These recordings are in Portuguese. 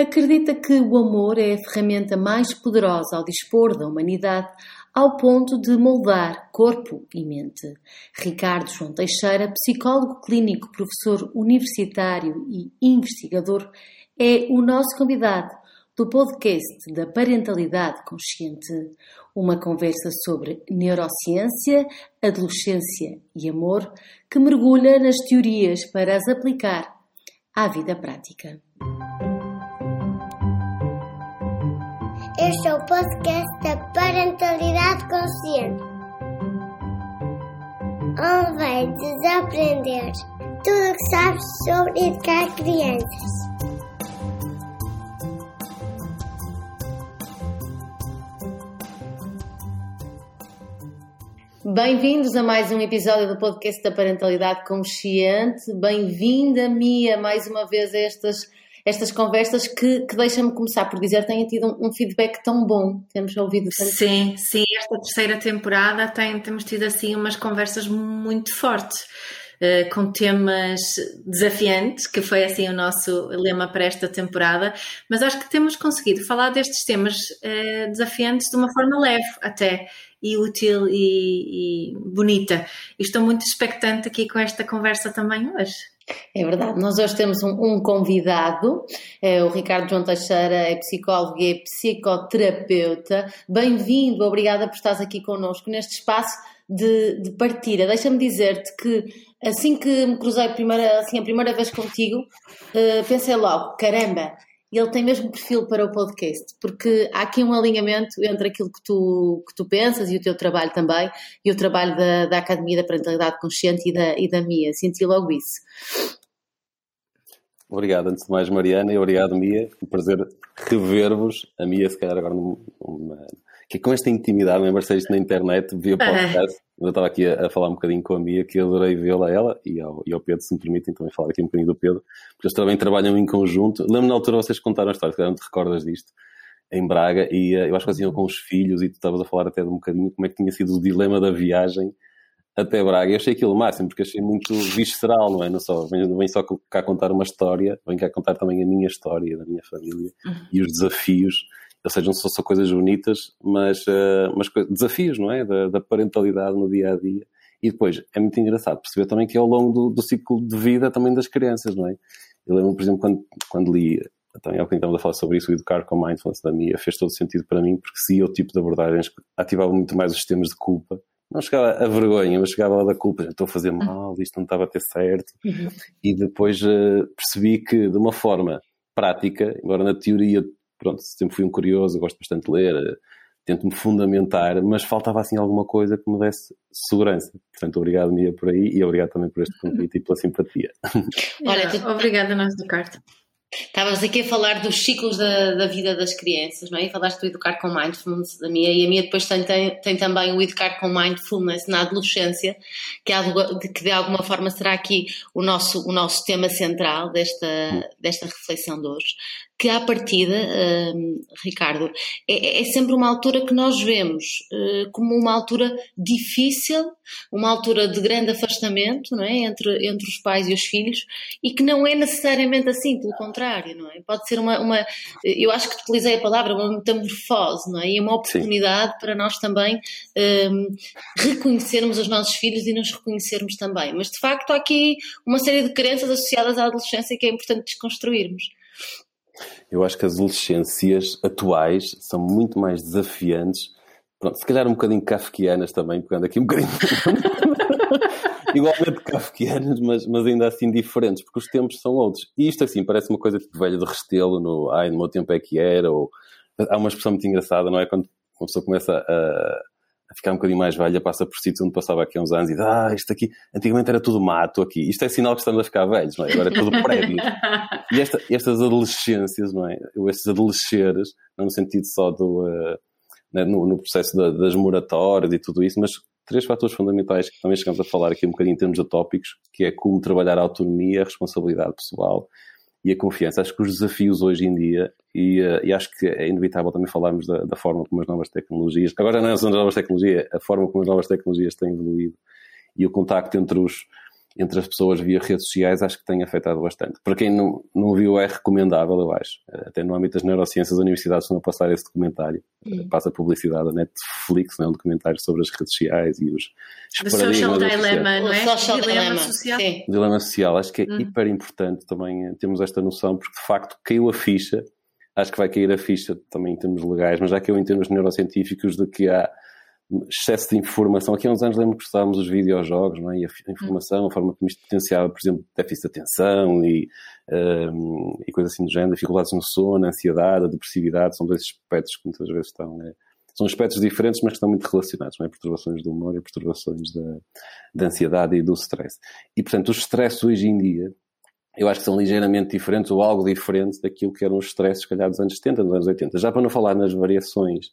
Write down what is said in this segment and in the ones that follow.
Acredita que o amor é a ferramenta mais poderosa ao dispor da humanidade, ao ponto de moldar corpo e mente. Ricardo João Teixeira, psicólogo clínico, professor universitário e investigador, é o nosso convidado do podcast da Parentalidade Consciente, uma conversa sobre neurociência, adolescência e amor que mergulha nas teorias para as aplicar à vida prática. Este é o podcast da Parentalidade Consciente, onde vai desaprender tudo o que sabes sobre educar crianças. Bem-vindos a mais um episódio do podcast da Parentalidade Consciente. Bem-vinda, Mia, mais uma vez a estas, estas conversas que, que deixa-me começar por dizer têm tido um, um, feedback tão bom. Temos ouvido tanto. Sim, sim, esta terceira temporada tem, temos tido assim umas conversas muito fortes. Uh, com temas desafiantes, que foi assim o nosso lema para esta temporada, mas acho que temos conseguido falar destes temas uh, desafiantes de uma forma leve até e útil e, e bonita. E estou muito expectante aqui com esta conversa também hoje. É verdade, nós hoje temos um, um, convidado, é o Ricardo João Teixeira, é psicólogo e é psicoterapeuta. Bem-vindo, obrigada por estares aqui connosco neste espaço de, de partida. Deixa-me dizer-te que assim que me cruzei a primeira, assim, a primeira vez contigo, uh, pensei logo, caramba, ele tem mesmo perfil para o podcast, porque há aqui um alinhamento entre aquilo que tu, que tu pensas e o teu trabalho também, e o trabalho da, da Academia da Parentalidade Consciente e da, e da Mia. Senti logo isso. Obrigado, antes de mais, Mariana, e obrigado, Mia. Um prazer rever-vos. A Mia, se calhar, agora numa, que com esta intimidade, lembra-se isto na internet, via podcast. Eu estava aqui a, a, falar um bocadinho com a Mia, que adorei vê-la, ela, e ao, e ao Pedro, se me permitem também falar aqui um bocadinho do Pedro, porque eles também trabalham em conjunto. Lembro na altura vocês contaram a história, se não te recordas disto, em Braga, e uh, eu acho que eles iam com os filhos, e tu estavas a falar até de um bocadinho como é que tinha sido o dilema da viagem até Braga. Eu achei aquilo o máximo, porque achei muito visceral, não é? Não só, vem, vem só cá contar uma história, vem cá contar também a minha história, da minha família, uhum. e os desafios ou seja, não são só coisas bonitas, mas, uh, mas desafios, não é? Da, da, parentalidade no dia a dia. E depois é muito engraçado perceber também que é ao longo do, do ciclo de vida também das crianças, não é? Eu lembro, por exemplo, quando, quando li, também há bocadinho estávamos a falar sobre isso, o Educar com Mindfulness da Mia, fez todo sentido para mim, porque se o tipo de abordagens ativava muito mais os sistemas de culpa, não chegava a vergonha, mas chegava a da culpa, já estou a fazer mal, isto não estava a ter certo. Uhum. E depois uh, percebi que, de uma forma prática, embora na teoria pronto, sempre fui um curioso, gosto bastante de ler, tento-me fundamentar, mas faltava assim alguma coisa que me desse segurança. Portanto, obrigado, Mia, por aí e obrigado também por este convite e pela simpatia. Olha, tu... obrigada, nós do Carta. Estavas aqui a falar dos ciclos da, da, vida das crianças, não é? E falaste do Educar com Mindfulness da minha, e a minha depois tem, tem, tem também o Educar com Mindfulness na adolescência, que, de, que de alguma forma será aqui o nosso, o nosso tema central desta, desta reflexão de hoje que à partida, uh, Ricardo, é, é, sempre uma altura que nós vemos uh, como uma altura difícil, uma altura de grande afastamento não é? entre, entre os pais e os filhos e que não é necessariamente assim, pelo contrário, não é? Pode ser uma, uma eu acho que utilizei a palavra, uma metamorfose, não é? E uma oportunidade Sim. para nós também um, reconhecermos os nossos filhos e nos reconhecermos também. Mas de facto há aqui uma série de crenças associadas à adolescência que é importante desconstruirmos. Eu acho que as adolescências atuais são muito mais desafiantes. Pronto, se calhar um bocadinho kafkianas também, pegando aqui um bocadinho. Igualmente kafkianas, mas, mas ainda assim diferentes, porque os tempos são outros. E isto, assim, parece uma coisa tipo velha de restelo, no ai, no meu tempo é que era, ou há uma expressão muito engraçada, não é? Quando uma pessoa começa a a ficar um bocadinho mais velha, passa por sítios onde passava aqui há uns anos e diz, ah, isto aqui, antigamente era tudo mato aqui. Isto é sinal que estamos a ficar velhos, não é? Agora é tudo prédio. e esta, estas adolescências, não é? Estes adolesceres, não no sentido só do, uh, no, no, processo da, das moratórias e tudo isso, mas três fatores fundamentais que também chegamos a falar aqui um bocadinho em termos utópicos, que é como trabalhar a autonomia, a responsabilidade pessoal e a confiança. Acho que os desafios hoje em dia, e, uh, e acho que é inevitável também falarmos da, da, forma como as novas tecnologias, agora não são as novas tecnologias, a forma como as novas tecnologias têm evoluído e o contacto entre os, entre as pessoas via redes sociais, acho que tem afetado bastante. Para quem não, não viu, é recomendável, eu acho. Até no âmbito das neurociências, as universidades estão a passar esse documentário. Hum. Passa publicidade da Netflix, não é? um documentário sobre as redes sociais e os, os social dilemma, não é? O social dilema social. Sim. Dilema social. Acho que é hum. hiper importante também eh, termos esta noção, porque de facto caiu a ficha. Acho que vai cair a ficha também em termos legais, mas já caiu em termos neurocientíficos de que há excesso de informação. Aqui há uns anos lembro que estávamos os videojogos, não é? E a informação, a forma como isto potenciava, por exemplo, déficit de atenção e, um, e coisas assim do género, dificuldades no sono, a ansiedade, a depressividade, são dois aspectos que muitas vezes estão. É, são aspectos diferentes, mas que estão muito relacionados, não é? Perturbações do humor e perturbações da, da ansiedade e do stress. E, portanto, os stresses hoje em dia, eu acho que são ligeiramente diferentes ou algo diferente daquilo que eram os stresses, se calhar, dos anos 70, dos anos 80. Já para não falar nas variações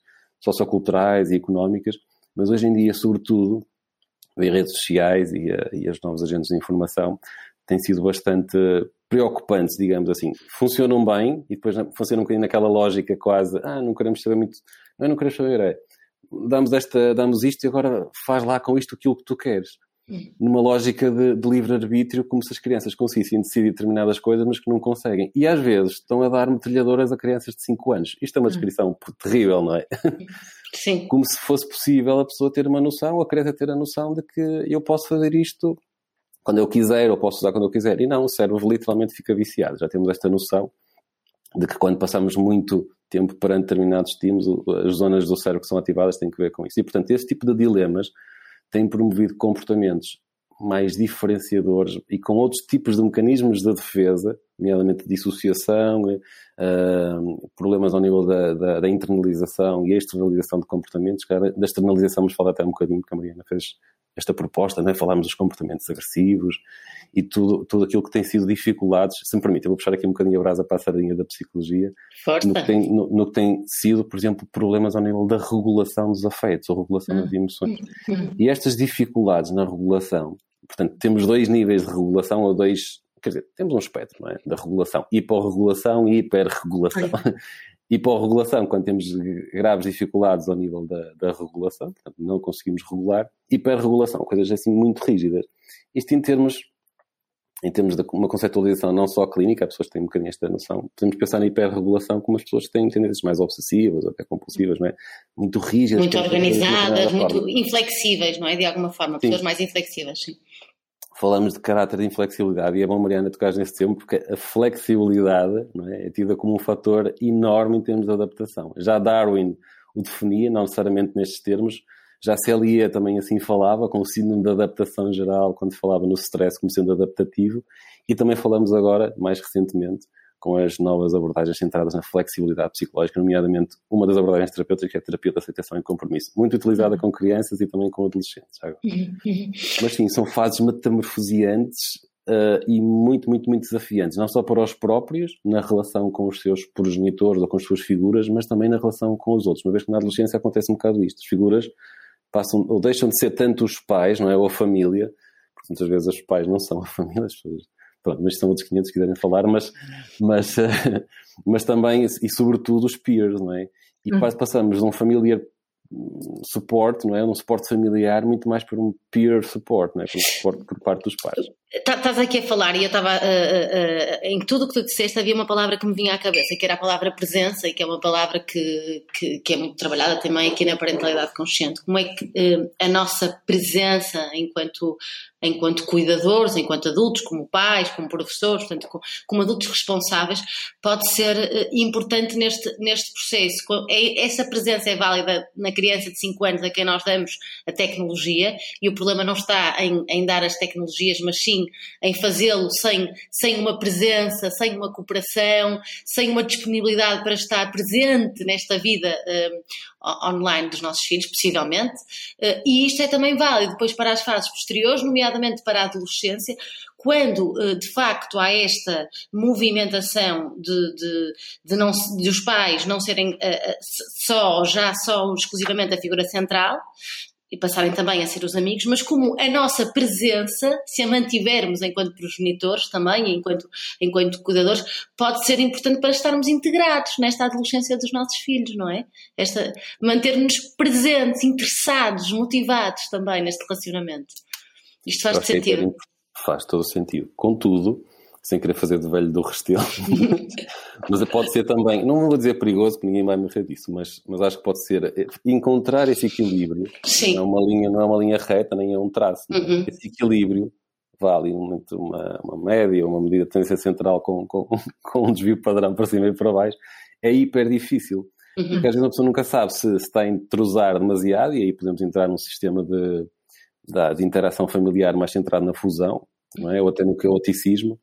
socioculturais e económicas, mas hoje em dia, sobretudo, as redes sociais e, a, e as novos agentes de informação têm sido bastante preocupantes, digamos assim. Funcionam bem e depois funcionam um bocadinho naquela lógica quase, ah, não queremos saber muito, não, não queremos saber, é, damos, esta, damos isto e agora faz lá com isto aquilo que tu queres numa lógica de, de livre-arbítrio, como se as crianças conseguissem decidir determinadas coisas, mas que não conseguem. E às vezes estão a dar metralhadoras a crianças de 5 anos. Isto é uma descrição hum. terrível, não é? Sim. Como se fosse possível a pessoa ter uma noção, ou a criança ter a noção de que eu posso fazer isto quando eu quiser, ou posso usar quando eu quiser. E não, o cérebro literalmente fica viciado. Já temos esta noção de que quando passamos muito tempo perante determinados estímulos, as zonas do cérebro que são ativadas têm que ver com isso. E, portanto, esse tipo de dilemas tem promovido comportamentos mais diferenciadores e com outros tipos de mecanismos de defesa, nomeadamente dissociação, uh, problemas ao nível da, da, da, internalização e externalização de comportamentos. Da externalização vamos falar até um bocadinho, porque a Mariana fez esta proposta, né? falámos dos comportamentos agressivos e tudo, tudo aquilo que tem sido dificuldades, se me permite, eu vou puxar aqui um bocadinho a brasa para a sardinha da psicologia, no que, tem, no, no, que tem sido, por exemplo, problemas ao nível da regulação dos afetos ou regulação das hum. emoções. Hum. E estas dificuldades na regulação, portanto, temos dois níveis de regulação ou dois, quer dizer, temos um espectro, não é? Da regulação, hiporregulação e hiperregulação. E para a regulação, quando temos graves dificuldades ao nível da, da regulação, portanto, não conseguimos regular, e para a regulação, coisas assim muito rígidas. Isto em termos, em termos de uma conceptualização não só clínica, as pessoas têm um bocadinho esta noção, podemos pensar na hiperregulação como as pessoas que têm tendências mais obsessivas, até compulsivas, não é? Muito rígidas. Muito organizadas, muito inflexíveis, não é? De alguma forma, pessoas mais inflexíveis, sim falamos de caráter de inflexibilidade e é bom, Mariana, tocar nesse tema porque a flexibilidade é, é, tida como um fator enorme em termos de adaptação. Já Darwin o definia, não necessariamente nestes termos, já Celia também assim falava, com o síndrome de adaptação geral, quando falava no stress como sendo adaptativo, e também falamos agora, mais recentemente, com as novas abordagens centradas na flexibilidade psicológica, nomeadamente uma das abordagens terapêuticas que é a terapia de aceitação e compromisso, muito utilizada com crianças e também com adolescentes. Uhum. Mas sim, são fases metamorfoseantes uh, e muito, muito, muito desafiantes, não só para os próprios, na relação com os seus progenitores ou com as suas figuras, mas também na relação com os outros. Uma vez que na adolescência acontece um bocado isto, as figuras passam ou deixam de ser tanto os pais, não é, ou a família, porque muitas vezes os pais não são a família, as pessoas Pronto, mas são outros 500 que quiserem falar, mas, mas, mas também, e sobretudo, os peers, não é? E uhum. quase passamos de um familiar suporte, não é? Um suporte familiar muito mais por um peer support, não é? Um suporte por parte dos pais. Tá, estás aqui a falar e eu estava uh, uh, uh, em tudo o que tu disseste havia uma palavra que me vinha à cabeça, que era a palavra presença e que é uma palavra que, que, que é muito trabalhada também aqui na parentalidade consciente. Como é que a nossa presença enquanto enquanto cuidadores, enquanto adultos, como pais, como professores, portanto, como adultos responsáveis, pode ser importante neste, neste processo. É, essa presença é válida na criança de 5 anos a quem nós damos a tecnologia, e o problema não está em, em dar as tecnologias, mas sim em fazê-lo sem, sem uma presença, sem uma cooperação, sem uma disponibilidade para estar presente nesta vida uh, online dos nossos filhos, possivelmente. Uh, e isto é também válido depois para as fases posteriores, nomeadamente para a adolescência, quando eh, de facto há esta movimentação de, de, de, não, de os pais não serem eh, só, já só exclusivamente a figura central, e passarem também a ser os amigos, mas como a nossa presença, se a mantivermos enquanto progenitores também, enquanto, enquanto cuidadores, pode ser importante para estarmos integrados nesta adolescência dos nossos filhos, não é? Esta, manter-nos presentes, interessados, motivados também neste relacionamento. Isto faz sentido. Faz todo o sentido. Contudo, sem querer fazer de velho do restelo, mas pode ser também, não vou dizer perigoso, porque ninguém vai morrer disso, mas, mas acho que pode ser eh, encontrar esse equilíbrio. Sim. Não é uma linha, não é uma linha reta, nem é um traço. Uhum. Esse equilíbrio vale uma, uma, uma média, uma medida de tendência central com, com, com um desvio padrão para cima e para baixo, é hiper difícil. Uhum. Porque às vezes a pessoa nunca sabe se, se está a entrosar demasiado, e aí podemos entrar num sistema de, de, de interação familiar mais centrado na fusão, não é? ou até no caoticismo.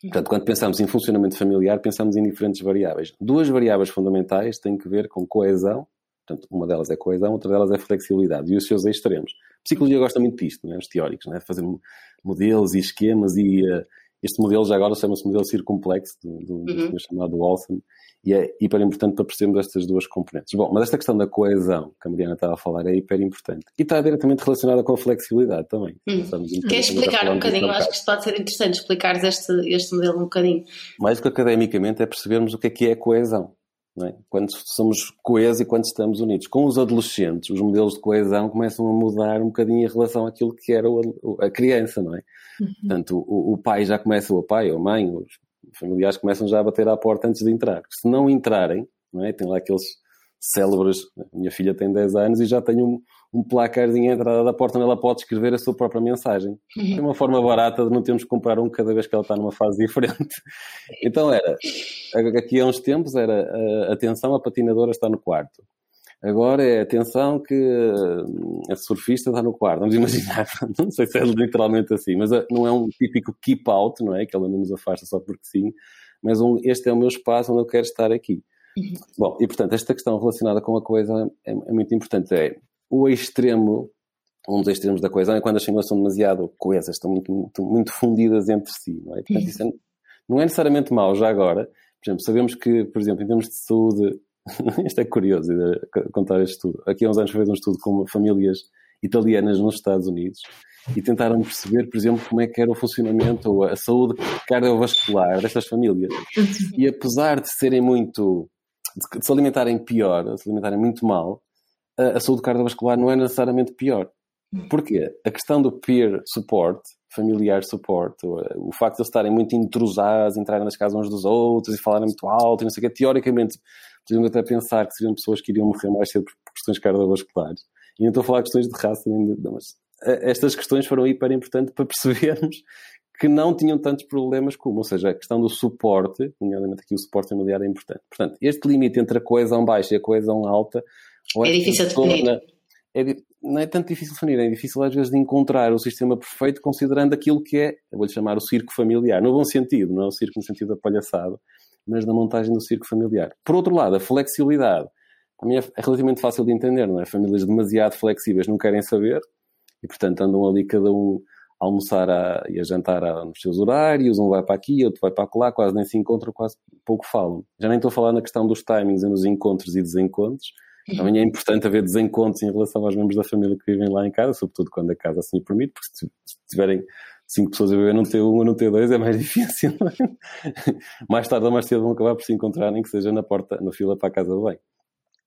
Portanto, quando pensamos em funcionamento familiar, pensamos em diferentes variáveis. Duas variáveis fundamentais têm que ver com coesão, portanto, uma delas é coesão, outra delas é flexibilidade, e os seus extremos. A psicologia gosta muito disto, é? os teóricos, não é? fazer modelos e esquemas, e uh, este modelo já agora chama-se modelo circunplexo, do, do, uhum. do chamado Walson, e é hiper importante para percebermos estas duas componentes. Bom, mas esta questão da coesão, que a Mariana estava a falar, é hiper importante. E está diretamente relacionada com a flexibilidade também. Hum. Queres explicar um bocadinho? Eu acho que isto pode ser interessante, explicares este, este modelo um bocadinho. Mais do que academicamente é percebermos o que é que é coesão. É? Quando somos coesos e quando estamos unidos. Com os adolescentes, os modelos de coesão começam a mudar um bocadinho em relação àquilo que era a criança, não é? Uhum. Portanto, o, o, pai já começa, o pai ou a mãe, os familiares começam já a bater à porta antes de entrar. Se não entrarem, não é? tem lá aqueles célebres. Minha filha tem 10 anos e já tem um, um placarzinho à entrada da porta onde ela pode escrever a sua própria mensagem. É uma forma barata de não termos que comprar um cada vez que ela está numa fase diferente. Então era, aqui há uns tempos era, atenção, a patinadora está no quarto. Agora é atenção que a surfista está no quarto. Vamos imaginar, não sei se é literalmente assim, mas eh, não é um típico keep out, não é? Que ela não nos afasta só porque sim, mas um, este é o meu espaço onde eu quero estar aqui. Uhum. Bom, e portanto, esta questão relacionada com a coisa é, é, muito importante. É o extremo, um dos extremos da coesão é quando as famílias são demasiado coesas, estão muito, muito, muito fundidas entre si, não é? Portanto, isso é, não é necessariamente mau já agora. Por exemplo, sabemos que, por exemplo, em termos de saúde, isto é curioso contar este estudo. Aqui há uns anos fez um estudo com famílias italianas nos Estados Unidos e tentaram perceber, por exemplo, como é que era o funcionamento ou a saúde cardiovascular destas famílias. E apesar de serem muito, de se alimentarem pior, de se alimentarem muito mal, a, a saúde cardiovascular não é necessariamente pior. Porquê? A questão do peer support, familiar support, o, o facto de eles estarem muito intrusados, entrarem nas casas uns dos outros e falarem muito alto não sei o quê, teoricamente podemos até pensar que seriam pessoas que iriam morrer mais cedo por questões cardiovasculares. E não estou a falar de questões de raça, mas eh, estas questões foram hiper importantes para percebermos que não tinham tantos problemas como, ou seja, a questão do suporte, nomeadamente aqui o suporte familiar é importante. Portanto, este limite entre a coesão baixa e a coesão alta é, é difícil de definir. É, não é tanto difícil de definir, é difícil às vezes de encontrar o sistema perfeito considerando aquilo que é, vou-lhe chamar o circo familiar, no bom sentido, não é o circo no sentido da palhaçada, mas na montagem do circo familiar. Por outro lado, a flexibilidade também é, é relativamente fácil de entender, não é? Famílias demasiado flexíveis não querem saber e, portanto, andam ali cada um a almoçar a, e a jantar a, nos seus horários, um vai para aqui, outro vai para lá, quase nem se encontram, quase pouco falam. Já nem estou a falar na questão dos timings e nos encontros e desencontros. Também é importante haver desencontros em relação aos membros da família que vivem lá em casa, sobretudo quando a casa assim permite, porque se tiverem cinco pessoas a viver num T1 ou num T2 é mais difícil. Mais tarde ou mais cedo vão acabar por se encontrar, nem que seja na porta, na fila para a casa de bem.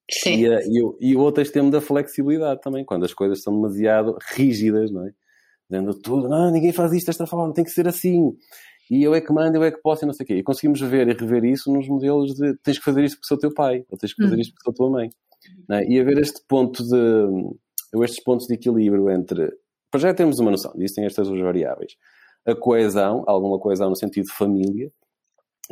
Sim. E, eh, e, e, o outro extremo da flexibilidade também, quando as coisas são demasiado rígidas, não é? Dizendo tudo, não, ninguém faz isto desta forma, tem que ser assim. E eu é que mando, eu é que posso e não sei o quê. E conseguimos ver e rever isso nos modelos de tens que fazer isto porque sou teu pai, ou tens que fazer hum. isto porque sou tua mãe. É? E haver este ponto de, estes pontos de equilíbrio entre para já temos uma noção, existem estas duas variáveis. A coesão, alguma coesão no sentido família,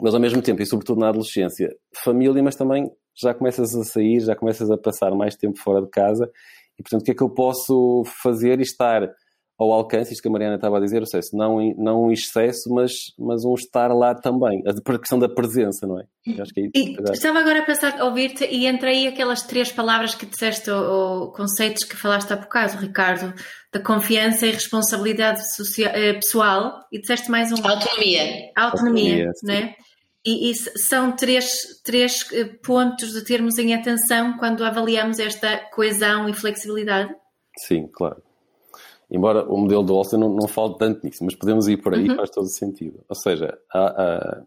mas ao mesmo tempo, e sobretudo na adolescência, família, mas também já começas a sair, já começas a passar mais tempo fora de casa, e portanto o que é que eu posso fazer e estar ao alcance, isto que a Mariana estava a dizer, ou seja, não, não um excesso, mas, mas um estar lá também, a questão da presença, não é? acho que é e estava agora a pensar, a ouvir-te, e entre aí aquelas três palavras que disseste, ou, ou conceitos que falaste há bocado, Ricardo, da confiança e responsabilidade social, eh, pessoal, e disseste mais um... Autonomia. Autonomia, Autonomia não é? E, e, são três, três eh, pontos de termos em atenção quando avaliamos esta coesão e flexibilidade? Sim, claro. Embora o modelo do Olsen não, não fale tanto nisso, mas podemos ir por aí, uhum. faz todo o sentido. Ou seja, há, há,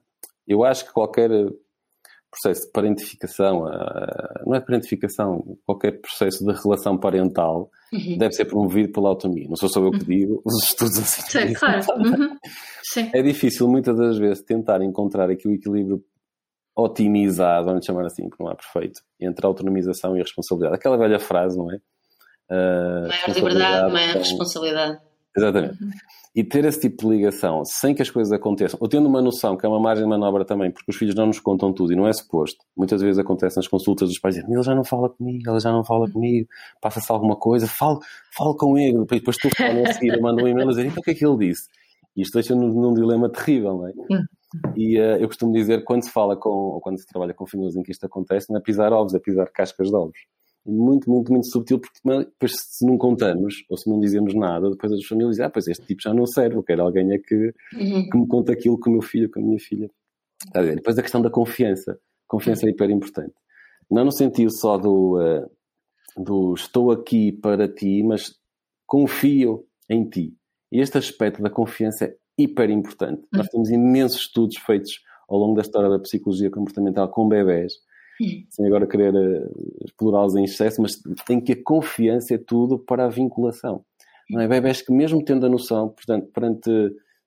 eu acho que qualquer processo de parentificação, não é parentificação, qualquer processo de relação parental uhum. deve ser promovido pela autonomia. Não sou só eu que uhum. digo, os estudos assim. Sim, claro. Uhum. Sim. É difícil muitas das vezes tentar encontrar aqui o equilíbrio otimizado, vamos chamar assim, que não é perfeito, entre a autonomização e a responsabilidade. Aquela velha frase, não é? Uh, maior liberdade, maior responsabilidade. Exatamente. Uhum. E ter esse tipo de ligação sem que as coisas aconteçam, ou tendo uma noção que é uma margem de manobra também, porque os filhos não nos contam tudo e não é suposto. Muitas vezes acontece nas consultas dos pais dizem, ele já não fala comigo, ela já não fala comigo, passa-se alguma coisa, fala, fala com ele, depois tu falas a seguir, manda um e-mail a dizer, então o que é que ele disse? E isto deixa-nos num dilema terrível, não é? Uhum. E uh, eu costumo dizer, quando se fala com, ou quando se trabalha com famílias em que isto acontece, não é pisar ovos, é pisar cascas de ovos muito, muito, muito subtil, porque depois se não contamos ou se não dizemos nada, depois as famílias dizem, ah, pois este tipo já não serve, eu quero alguém é que, uhum. que me conta aquilo com o meu filho, com a minha filha. Está Depois a questão da confiança. Confiança é hiper importante. Não no sentido só do, uh, do estou aqui para ti, mas confio em ti. E este aspecto da confiança é hiper importante. Uhum. Nós temos imensos estudos feitos ao longo da história da psicologia comportamental com bebés sem agora querer uh, explorá-los em excesso, mas tem que a confiança é tudo para a vinculação. Não é? Bebés que mesmo tendo a noção, portanto, perante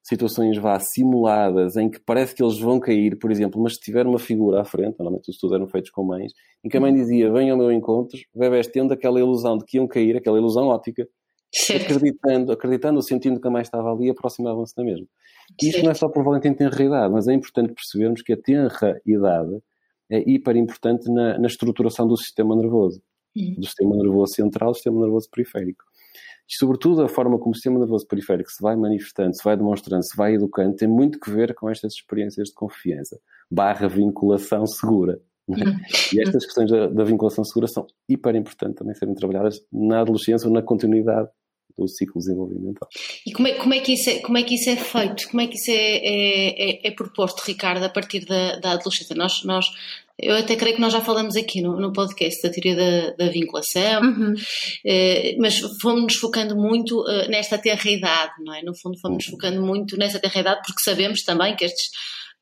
situações vá simuladas em que parece que eles vão cair, por exemplo, mas se tiver uma figura à frente, normalmente os estudos eram feitos com mães, em que a mãe dizia, venham ao meu encontro, bebés tendo aquela ilusão de que iam cair, aquela ilusão ótica, acreditando, acreditando, sentindo que a mãe estava ali, aproximavam-se da mesma. Isto não é só por valente em tenra idade, mas é importante percebermos que a tenra idade é hiper importante na, na estruturação do sistema nervoso, uhum. do sistema nervoso central do sistema nervoso periférico. E, sobretudo, a forma como o sistema nervoso periférico se vai manifestando, se vai demonstrando, se vai educando, tem muito que ver com estas experiências de confiança, barra vinculação segura. É? Uhum. E estas questões da, da, vinculação segura são hiper importantes também serem trabalhadas na adolescência ou na continuidade do ciclo desenvolvimental. E como é, como é, que, isso é, como é que isso é feito? Como é que isso é, é, é, é proposto, Ricardo, a partir da, da adolescência? Nós, nós, eu até creio que nós já falamos aqui no, no podcast da teoria da, da vinculação, uhum. eh, mas fomos-nos focando muito eh, nesta terra idade, não é? No fundo, fomos-nos focando muito nessa terra idade porque sabemos também que estes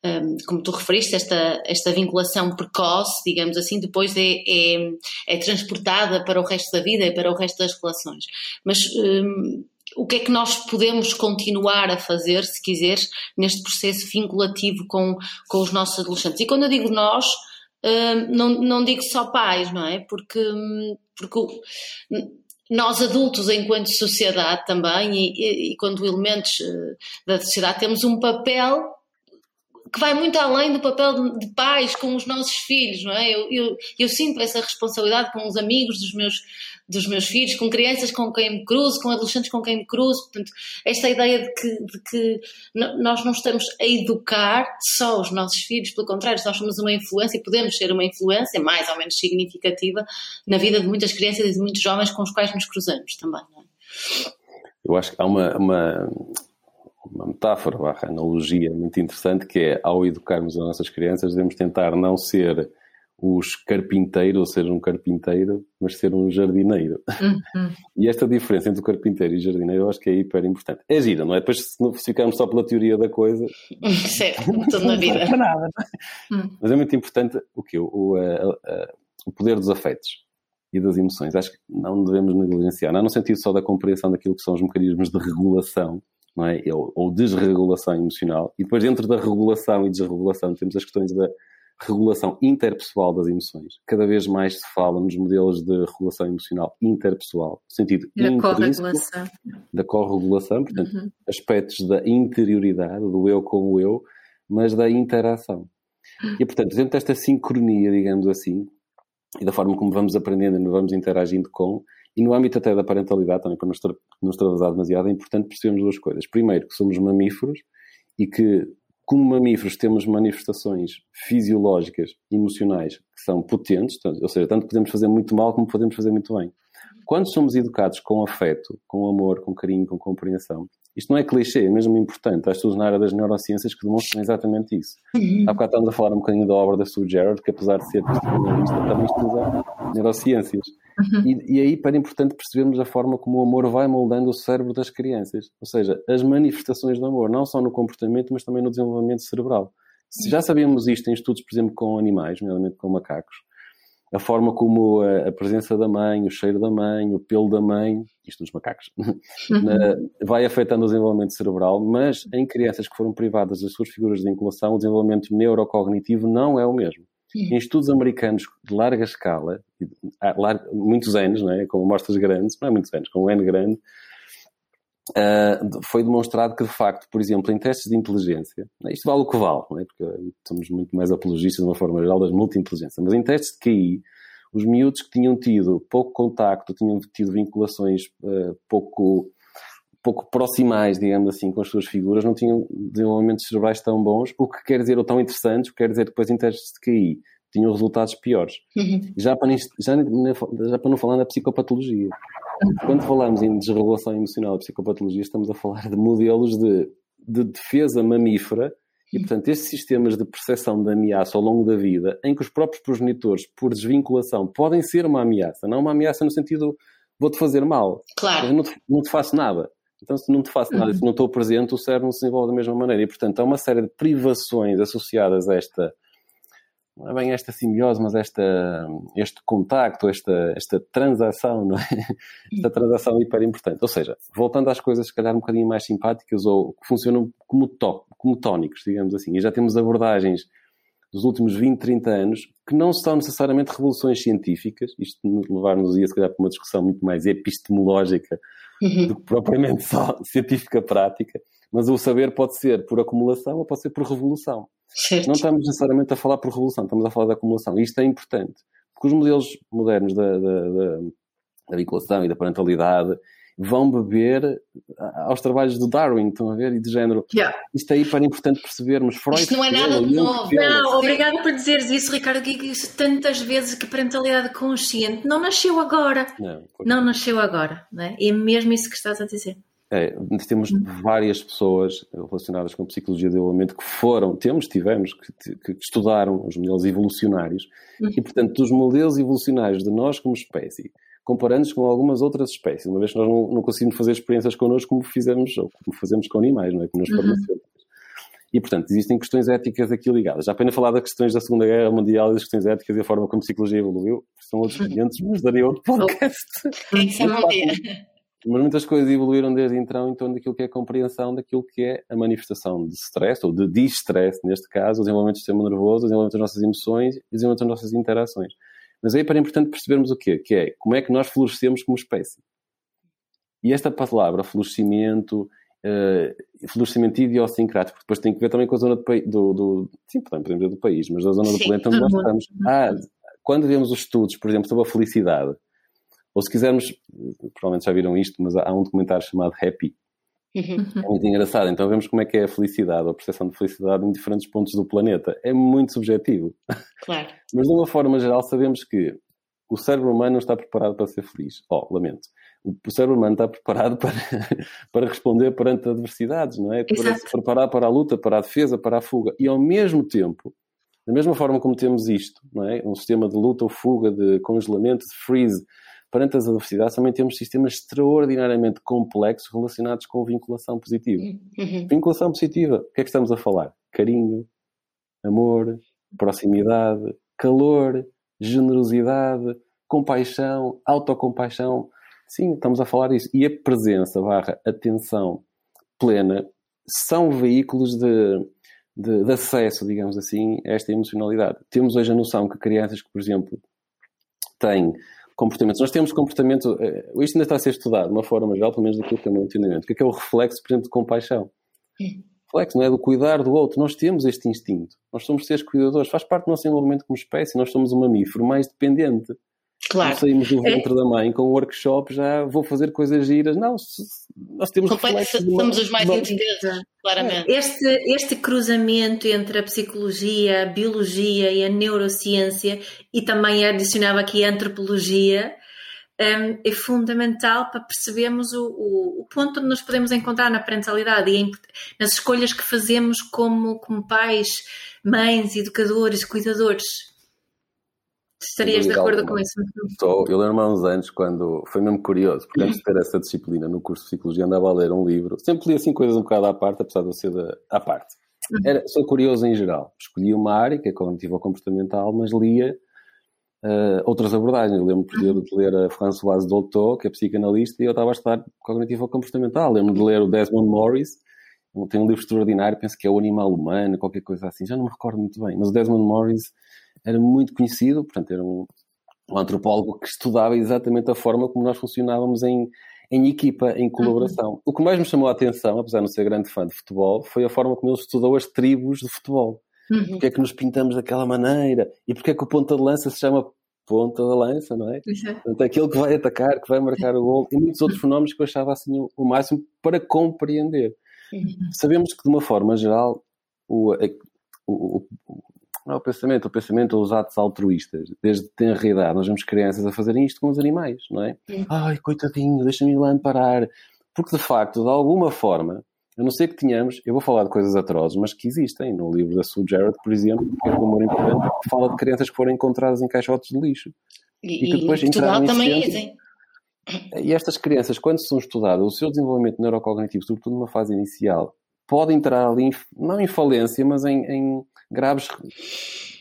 um, como tu referiste, esta, esta vinculação precoce, digamos assim, depois é, é, é, transportada para o resto da vida e para o resto das relações. Mas um, o que é que nós podemos continuar a fazer, se quiseres, neste processo vinculativo com, com os nossos adolescentes? E quando eu digo nós, não, não digo só pais, não é? Porque, porque nós adultos, enquanto sociedade também, e, e, e quando elementos eh, da sociedade, temos um papel que vai muito além do papel de pais com os nossos filhos, não é? Eu, eu, eu, sinto essa responsabilidade com os amigos dos meus, dos meus filhos, com crianças com quem me cruzo, com adolescentes com quem me cruzo. Portanto, esta ideia de que, de que nós não estamos a educar só os nossos filhos, pelo contrário, nós somos uma influência, podemos ser uma influência mais ou menos significativa na vida de muitas crianças e de muitos jovens com os quais nos cruzamos também, não é? Eu acho que há uma, uma uma metáfora, uma analogia muito interessante, que é, ao educarmos as nossas crianças, devemos tentar não ser os carpinteiros, ou ser um carpinteiro, mas ser um jardineiro. Uhum. E esta diferença entre o carpinteiro e o jardineiro eu acho que é hiper importante. É gira, não é? Depois se ficarmos só pela teoria da coisa... Certo, tudo na vida. Não nada. Hum. Mas é muito importante o que o, o poder dos afetos e das emoções. Acho que não devemos negligenciar, não no sentido só da compreensão daquilo que são os mecanismos de regulação não é? ou, desregulação emocional. E depois, dentro da regulação e desregulação, temos as questões da regulação interpessoal das emoções. Cada vez mais se fala nos modelos de regulação emocional interpessoal, no sentido da corregulação. Da corregulação, portanto, uhum. aspectos da interioridade, do eu com o eu, mas da interação. E, portanto, dentro desta sincronia, digamos assim, e da forma como vamos aprendendo e vamos interagindo com, e no âmbito até da parentalidade, também para não extravasar demasiado, é importante percebermos duas coisas. Primeiro, que somos mamíferos e que, como mamíferos, temos manifestações fisiológicas, emocionais, que são potentes, ou seja, tanto podemos fazer muito mal como podemos fazer muito bem. Quando somos educados com afeto, com amor, com carinho, com compreensão, isto não é clichê, é mesmo importante. Há estudos na área das neurociências que demonstram exatamente isso. Há bocado estamos a falar um bocadinho da obra da Sue Gerard, que apesar de ser psicanalista, também estuda neurociências. E, e aí para importante percebermos a forma como o amor vai moldando o cérebro das crianças. Ou seja, as manifestações do amor, não só no comportamento, mas também no desenvolvimento cerebral. Se já sabíamos isto em estudos, por exemplo, com animais, nomeadamente com macacos, a forma como a, a, presença da mãe, o cheiro da mãe, o pelo da mãe, isto nos macacos, vai afetando o desenvolvimento cerebral, mas em crianças que foram privadas das suas figuras de vinculação, o desenvolvimento neurocognitivo não é o mesmo. Em estudos americanos de larga escala, muitos anos, não é? com amostras grandes, não é muitos anos, com um N grande, Uh, foi demonstrado que, de facto, por exemplo, em testes de inteligência, né, isto vale o que vale, é? porque somos muito mais apologistas, de uma forma geral, das multi-inteligências, mas em testes de QI, os miúdos que tinham tido pouco contacto, tinham tido vinculações uh, pouco, pouco proximais, digamos assim, com as suas figuras, não tinham desenvolvimentos cerebrais tão bons, o que quer dizer, ou tão interessantes, o que quer dizer depois em testes de QI, tinham resultados piores. Uhum. Já, para, já, já para não falar na psicopatologia. Quando falamos em desregulação emocional e psicopatologia, estamos a falar de modelos de, de defesa mamífera e, portanto, estes sistemas de percepção de ameaça ao longo da vida, em que os próprios progenitores, por desvinculação, podem ser uma ameaça, não uma ameaça no sentido vou-te fazer mal, claro. mas não te, não te faço nada. Então, se não te faço nada, se não estou presente, o cérebro não se desenvolve da mesma maneira. E, portanto, há uma série de privações associadas a esta não é bem esta simbiose, mas esta, este contacto, esta, esta transação, não é? Esta transação hiper importante. Ou seja, voltando às coisas, se calhar um bocadinho mais simpáticas ou que funcionam como, tó, como tónicos, digamos assim. E já temos abordagens dos últimos 20, 30 anos que não são necessariamente revoluções científicas, isto levar-nos a se calhar para uma discussão muito mais epistemológica uhum. do que propriamente só científica prática, mas o saber pode ser por acumulação ou pode ser por revolução. Certo. Não estamos necessariamente a falar por revolução, estamos a falar de acumulação. E isto é importante, porque os modelos modernos da, da, da, da vinculação e da parentalidade vão beber aos trabalhos do Darwin, estão a ver? E de género. Yeah. Isto é hiper importante percebermos. Freud Isto não é nada de novo. Não, obrigada por dizeres isso, Ricardo. Digo isso tantas vezes que a parentalidade consciente não nasceu agora. Não, não nasceu agora. Não é? E é mesmo isso que estás a dizer. É, temos várias pessoas relacionadas com psicologia de desenvolvimento que foram, temos, tivemos, que, que estudaram os modelos evolucionários uhum. e, portanto, dos modelos evolucionários de nós como espécie, comparando-nos com algumas outras espécies, uma vez que nós não, não, conseguimos fazer experiências connosco como fizemos, ou como fazemos com animais, não é? Como nos uhum. E, portanto, existem questões éticas aqui ligadas. Já apenas falar das questões da Segunda Guerra Mundial e das questões éticas e a forma como a psicologia evoluiu, são outros 500, mas daria outro podcast. Isso é mas muitas coisas evoluíram desde então em torno daquilo que é a compreensão daquilo que é a manifestação de stress, ou de distress, neste caso, o desenvolvimento do sistema nervoso, o desenvolvimento das nossas emoções e o desenvolvimento das nossas interações. Mas aí é para importante percebermos o quê? Que é como é que nós florescemos como espécie. E esta palavra, florescimento, uh, florescimento idiosincrático, depois tem que ver também com a zona do, do, do sim, podemos dizer do país, mas da zona do planeta onde nós estamos. Ah, quando vemos os estudos, por exemplo, sobre a felicidade, ou se quisermos, provavelmente já viram isto, mas há um documentário chamado Happy. Uhum. É muito engraçado. Então vemos como é que é a felicidade, a percepção de felicidade em diferentes pontos do planeta. É muito subjetivo. Claro. Mas de uma forma geral sabemos que o cérebro humano não está preparado para ser feliz. Oh, lamento. O cérebro humano está preparado para, para responder perante adversidades, não é? Para Exato. se preparar para a luta, para a defesa, para a fuga. E ao mesmo tempo, da mesma forma como temos isto, não é? Um sistema de luta ou fuga, de congelamento, de freeze, perante as adversidades, também temos sistemas extraordinariamente complexos relacionados com vinculação positiva. Uhum. Vinculação positiva, o que é que estamos a falar? Carinho, amor, proximidade, calor, generosidade, compaixão, autocompaixão. Sim, estamos a falar disso. E a presença barra atenção plena são veículos de, de, de, acesso, digamos assim, a esta emocionalidade. Temos hoje a noção que crianças que, por exemplo, têm comportamentos. Nós temos comportamento, eh, isto ainda está a ser estudado de uma forma geral, pelo menos daquilo que é o meu entendimento. O que é, que é o reflexo, por exemplo, de compaixão? Reflexo, não é? Do cuidar do outro. Nós temos este instinto. Nós somos seres cuidadores. Faz parte do nosso envolvimento como espécie. Nós somos um mamífero mais dependente. Claro. Nós saímos do ventre é. da mãe com o workshop, já vou fazer coisas giras. Não, nós temos Somos os mais inteligentes, claramente. Este, este cruzamento entre a psicologia, a biologia e a neurociência, e também adicionava aqui a antropologia, um, é fundamental para percebermos o, o, o, ponto onde nos podemos encontrar na parentalidade e em, nas escolhas que fazemos como, como pais, mães, educadores, cuidadores. Estarias de acordo com isso? Estou. Eu lembro-me há uns anos, quando foi mesmo curioso, porque antes de ter essa disciplina no curso de Psicologia, andava a ler um livro. Sempre li assim coisas um bocado à parte, apesar de eu ser da, à parte. era, sou curioso em geral. Escolhi uma área, que é cognitiva comportamental, mas lia uh, outras abordagens. Lembro, por exemplo, de ler a Françoise Dolto, que é psicanalista, e eu estava a estudar cognitiva comportamental. Lembro de ler o Desmond Morris, tem um livro extraordinário, penso que é O Animal Humano, qualquer coisa assim, já não me recordo muito bem, mas o Desmond Morris era muito conhecido, portanto, era um, um antropólogo que estudava exatamente a forma como nós funcionávamos em, em equipa, em colaboração. Uhum. O que mais me chamou a atenção, apesar de não ser grande fã de futebol, foi a forma como ele estudou as tribos de futebol. Uhum. Porque é que nos pintamos daquela maneira e porque é que o ponta de lança se chama ponta da lança, não é? Uhum. Portanto, aquele que vai atacar, que vai marcar o gol e muitos outros fenómenos que eu achava assim o, o máximo para compreender. Uhum. Sabemos que, de uma forma geral, o, o, não é o pensamento, o pensamento, os atos altruístas. Desde tenra idade, nós vemos crianças a fazerem isto com os animais, não é? Sim. Ai, coitadinho, deixa-me ir lá amparar. Porque, de facto, de alguma forma, a não ser que tenhamos, eu vou falar de coisas atrozes, mas que existem. No livro da Sue Jarrett, por exemplo, que é um amor importante, fala de crianças que foram encontradas em caixotes de lixo. E, e que depois entraram também dizem. E estas crianças, quando são estudadas, o seu desenvolvimento neurocognitivo, sobretudo numa fase inicial, pode entrar ali, não em falência, mas em, em graves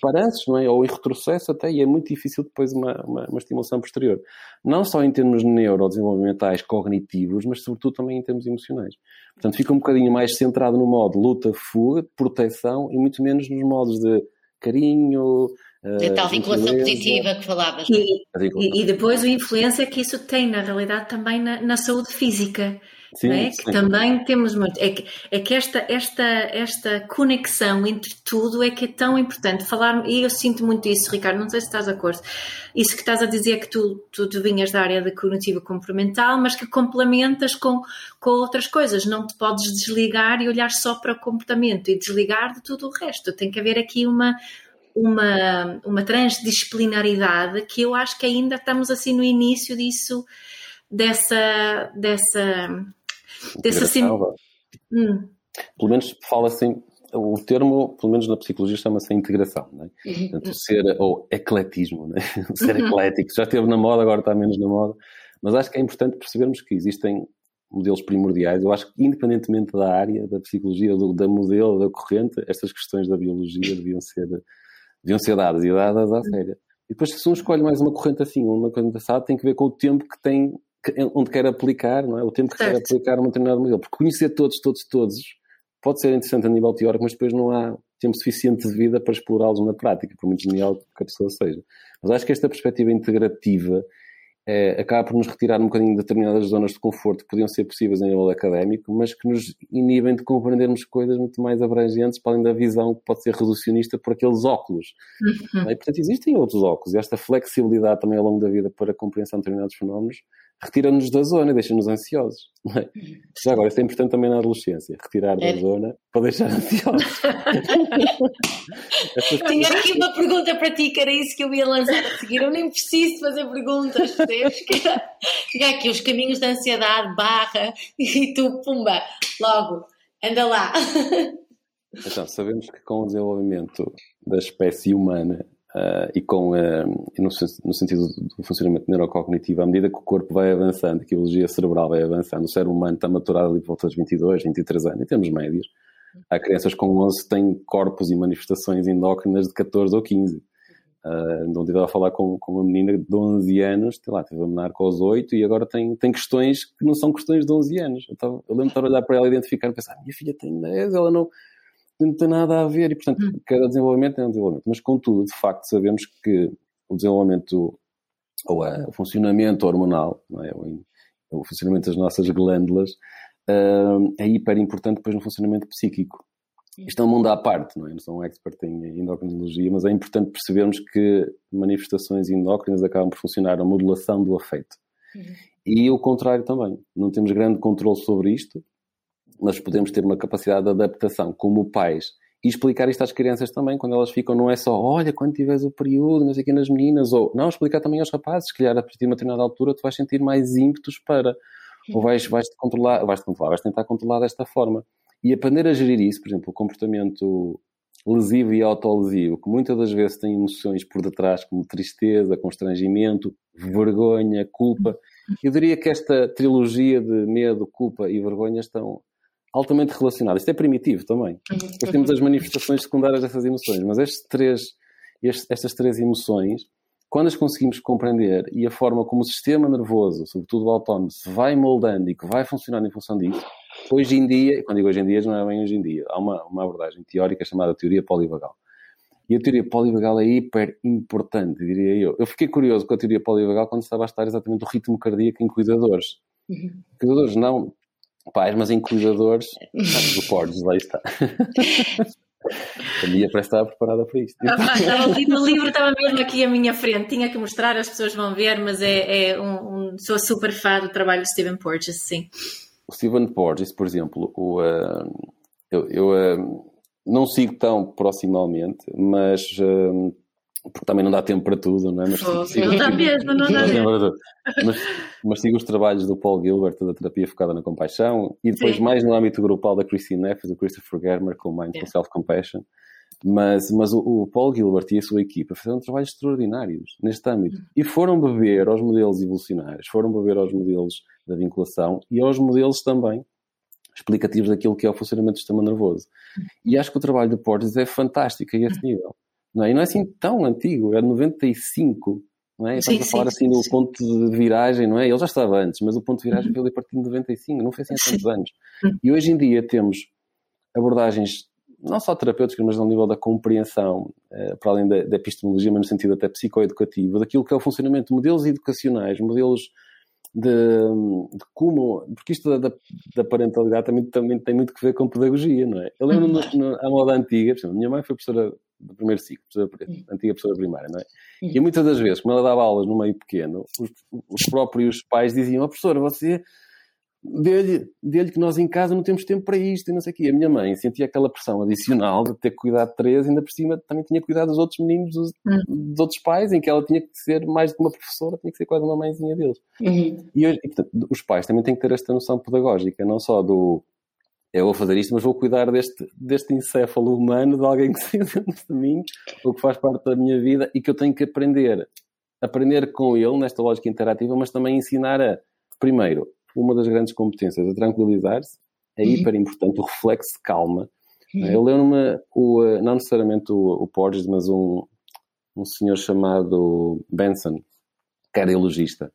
paranços, não é? ou em retrocesso até, e é muito difícil depois uma, uma, uma, estimulação posterior. Não só em termos neurodesenvolvimentais, cognitivos, mas sobretudo também em termos emocionais. Portanto, fica um bocadinho mais centrado no modo luta-fuga, proteção, e muito menos nos modos de carinho, é tal vinculação positiva que falavas. E, e, e, depois a influência que isso tem, na realidade, também na, na saúde física. Sim, é? Que também temos muito. É que, é que esta, esta, esta conexão entre tudo é que é tão importante. Falar, e eu sinto muito isso, Ricardo, não sei se estás de acordo. Isso que estás a dizer é que tu, tu, tu vinhas da área da cognitiva comportamental, mas que complementas com, com outras coisas. Não te podes desligar e olhar só para o comportamento e desligar de tudo o resto. Tem que haver aqui uma, uma, uma transdisciplinaridade que eu acho que ainda estamos assim no início disso, dessa, dessa dessa sim... hum. Pelo menos fala assim, o termo, pelo menos na psicologia, chama-se integração, não é? Uhum. Portanto, ser, ou ecletismo, não é? ser uhum. eclético, já esteve na moda, agora está menos na moda, mas acho que é importante percebermos que existem modelos primordiais. Eu acho que, independentemente da área, da psicologia, do, da modelo, da corrente, estas questões da biologia deviam ser, deviam ser dadas e dadas à séria. E depois, se um escolhe mais uma corrente assim, uma corrente assada, tem que ver com o tempo que tem onde quer aplicar, não é? O tempo que certo. quer aplicar um determinado modelo. Porque conhecer todos, todos, todos pode ser interessante a nível teórico, mas depois não há tempo suficiente de vida para explorá-los na prática, por muito genial que a pessoa seja. Mas acho que esta perspectiva integrativa é, acaba por nos retirar um bocadinho de determinadas zonas de conforto que podiam ser possíveis em nível académico, mas que nos inibem de compreendermos coisas muito mais abrangentes, para além da visão que pode ser reducionista por aqueles óculos. Uhum. E, portanto, existem outros óculos, e esta flexibilidade também ao longo da vida para a compreensão de determinados fenómenos retira-nos da zona e deixa-nos ansiosos. É? Já agora, isto é importante também na adolescência, retirar da é. zona para deixar ansiosos. Tinha aqui uma pergunta para ti, que era isso que eu ia lançar a seguir. Eu nem preciso fazer perguntas, percebes? Chega aqui os caminhos da ansiedade, barra, e tu, pumba, logo, anda lá. Então, sabemos que com o desenvolvimento da espécie humana Uh, e com, uh, no, no, sentido do funcionamento neurocognitivo, à medida que o corpo vai avançando, que a biologia cerebral vai avançando, o cérebro humano está maturado ali por volta dos 22, 23 anos, em termos médios. Há crianças com 11 que têm corpos e manifestações endócrinas de 14 ou 15. Uh, eu estava a falar com, com uma menina de 11 anos, sei lá, teve a menar com os 8 e agora tem, tem questões que não são questões de 11 anos. Eu, estava, eu lembro de estar a olhar para ela e identificar e pensar, minha filha tem 10, ela não não tem nada a ver e, portanto, hum. cada desenvolvimento é um desenvolvimento. Mas, contudo, de facto, sabemos que o desenvolvimento ou a, o funcionamento hormonal, é? o, funcionamento das nossas glândulas, uh, é hiper importante depois no funcionamento psíquico. Isto é um mundo à parte, não é? Não sou um expert em endocrinologia, mas é importante percebermos que manifestações endócrinas acabam por funcionar a modulação do afeto. Uhum. E o contrário também. Não temos grande controle sobre isto, mas podemos ter uma capacidade de adaptação como pais e explicar isto às crianças também, quando elas ficam, não é só, olha, quando tiveres o período, não sei o que, nas meninas, ou, não, explicar também aos rapazes, que calhar a partir de uma determinada altura tu vais sentir mais ímpetos para, ou vais, vais -te controlar, vais -te controlar, vais tentar controlar desta forma. E aprender a gerir isso, por exemplo, o comportamento lesivo e autolesivo, que muitas das vezes tem emoções por detrás, como tristeza, constrangimento, vergonha, culpa. Eu diria que esta trilogia de medo, culpa e vergonha estão altamente relacionado. Isto é primitivo também. Depois temos as manifestações secundárias dessas emoções, mas estes três, estes, estas três emoções, quando as conseguimos compreender e a forma como o sistema nervoso, sobretudo o autónomo, se vai moldando e que vai funcionando em função disso, hoje em dia, quando digo hoje em dia, não é bem hoje em dia, há uma, uma abordagem teórica chamada teoria polivagal. E a teoria polivagal é hiper importante, diria eu. Eu fiquei curioso com a teoria polivagal quando estava a estar exatamente o ritmo cardíaco em cuidadores. Uhum. Cuidadores não pais, mas em cuidadores do Porges, lá está. A minha parece estar preparada para isto. Ah, estava no livro, estava mesmo aqui à minha frente. Tinha que mostrar, as pessoas vão ver, mas é, é um, um, sou super fã do trabalho de Stephen Porges, sim. O Stephen Porges, por exemplo, o, uh, eu, eu uh, não sigo tão proximamente, mas uh, porque também não dá tempo para tudo, não é? Mas, oh, sigo, não dá mesmo, não dá mesmo. Mas, mas sigo os trabalhos do Paul Gilbert, da terapia focada na compaixão, e depois Sim. mais no âmbito grupal da Christine Neff, do Christopher Germer, com Mindful yeah. Self-Compassion. Mas, mas o, o, Paul Gilbert e a sua equipa fizeram trabalhos extraordinários neste âmbito. Uhum. E foram beber aos modelos evolucionários, foram beber aos modelos da vinculação e aos modelos também explicativos daquilo que é o funcionamento do sistema nervoso. Uhum. E acho que o trabalho de Portes é fantástico a esse uhum. nível. Não é? E não é assim tão antigo, é 95. Não é? Estamos a falar sim, assim do ponto de viragem, não é? Ele já estava antes, mas o ponto de viragem uhum. veio a partir de 95, não foi assim há tantos anos. Uhum. E hoje em dia temos abordagens não só terapêuticas, mas ao nível da compreensão, eh, para além da, da, epistemologia, mas no sentido até psicoeducativo, daquilo que é o funcionamento de modelos educacionais, modelos de, de como. Porque isto da, da, parentalidade também, também tem muito que ver com pedagogia, não é? Eu lembro-me uhum. à moda antiga, exemplo, minha mãe foi professora do primeiro ciclo, professora, antiga professora primária, não é? E muitas das vezes, como ela dava aulas no meio pequeno, os, os próprios pais diziam: oh, professora, você dele, dele que nós em casa não temos tempo para isto e não sei o quê. A minha mãe sentia aquela pressão adicional de ter que cuidar de três, ainda por cima também tinha que cuidar dos outros meninos, dos, uhum. dos outros pais, em que ela tinha que ser mais do que uma professora, tinha que ser quase uma mãezinha deles. Uhum. E, hoje, e portanto, os pais também têm que ter esta noção pedagógica, não só do eu vou fazer isto, mas vou cuidar deste, deste encéfalo humano, de alguém que saiu dentro de mim, ou que faz parte da minha vida e que eu tenho que aprender. Aprender com ele, nesta lógica interativa, mas também ensinar a, primeiro, uma das grandes competências, a tranquilizar-se, é uhum. hiper importante, o reflexo de calma. Uhum. Eu lembro-me, não necessariamente o, o Porges, mas um, um senhor chamado Benson, que era ilogista.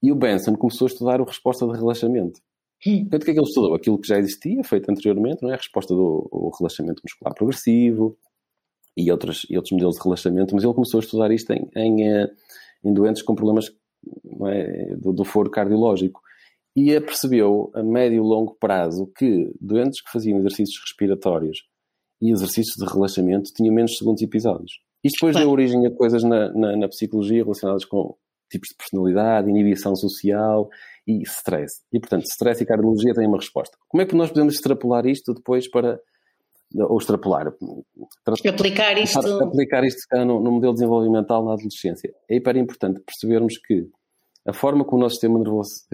E o Benson começou a estudar o resposta de relaxamento. Portanto, o que é que ele estudou? Aquilo que já existia, feito anteriormente, não é? A resposta do relaxamento muscular progressivo e outros, e outros modelos de relaxamento, mas ele começou a estudar isto em, em, eh, em doentes com problemas é? do, do foro cardiológico e apercebeu a médio e longo prazo que doentes que faziam exercícios respiratórios e exercícios de relaxamento tinham menos segundos episódios. Isto depois deu origem a coisas na, na, na, psicologia relacionadas com tipos de personalidade, inibição social e stress. E, portanto, stress e cardiologia têm uma resposta. Como é que nós podemos extrapolar isto depois para. Ou extrapolar. Aplicar isto. Aplicar isto no, no modelo desenvolvimental na adolescência. É hiper importante percebermos que a forma como o nosso sistema nervoso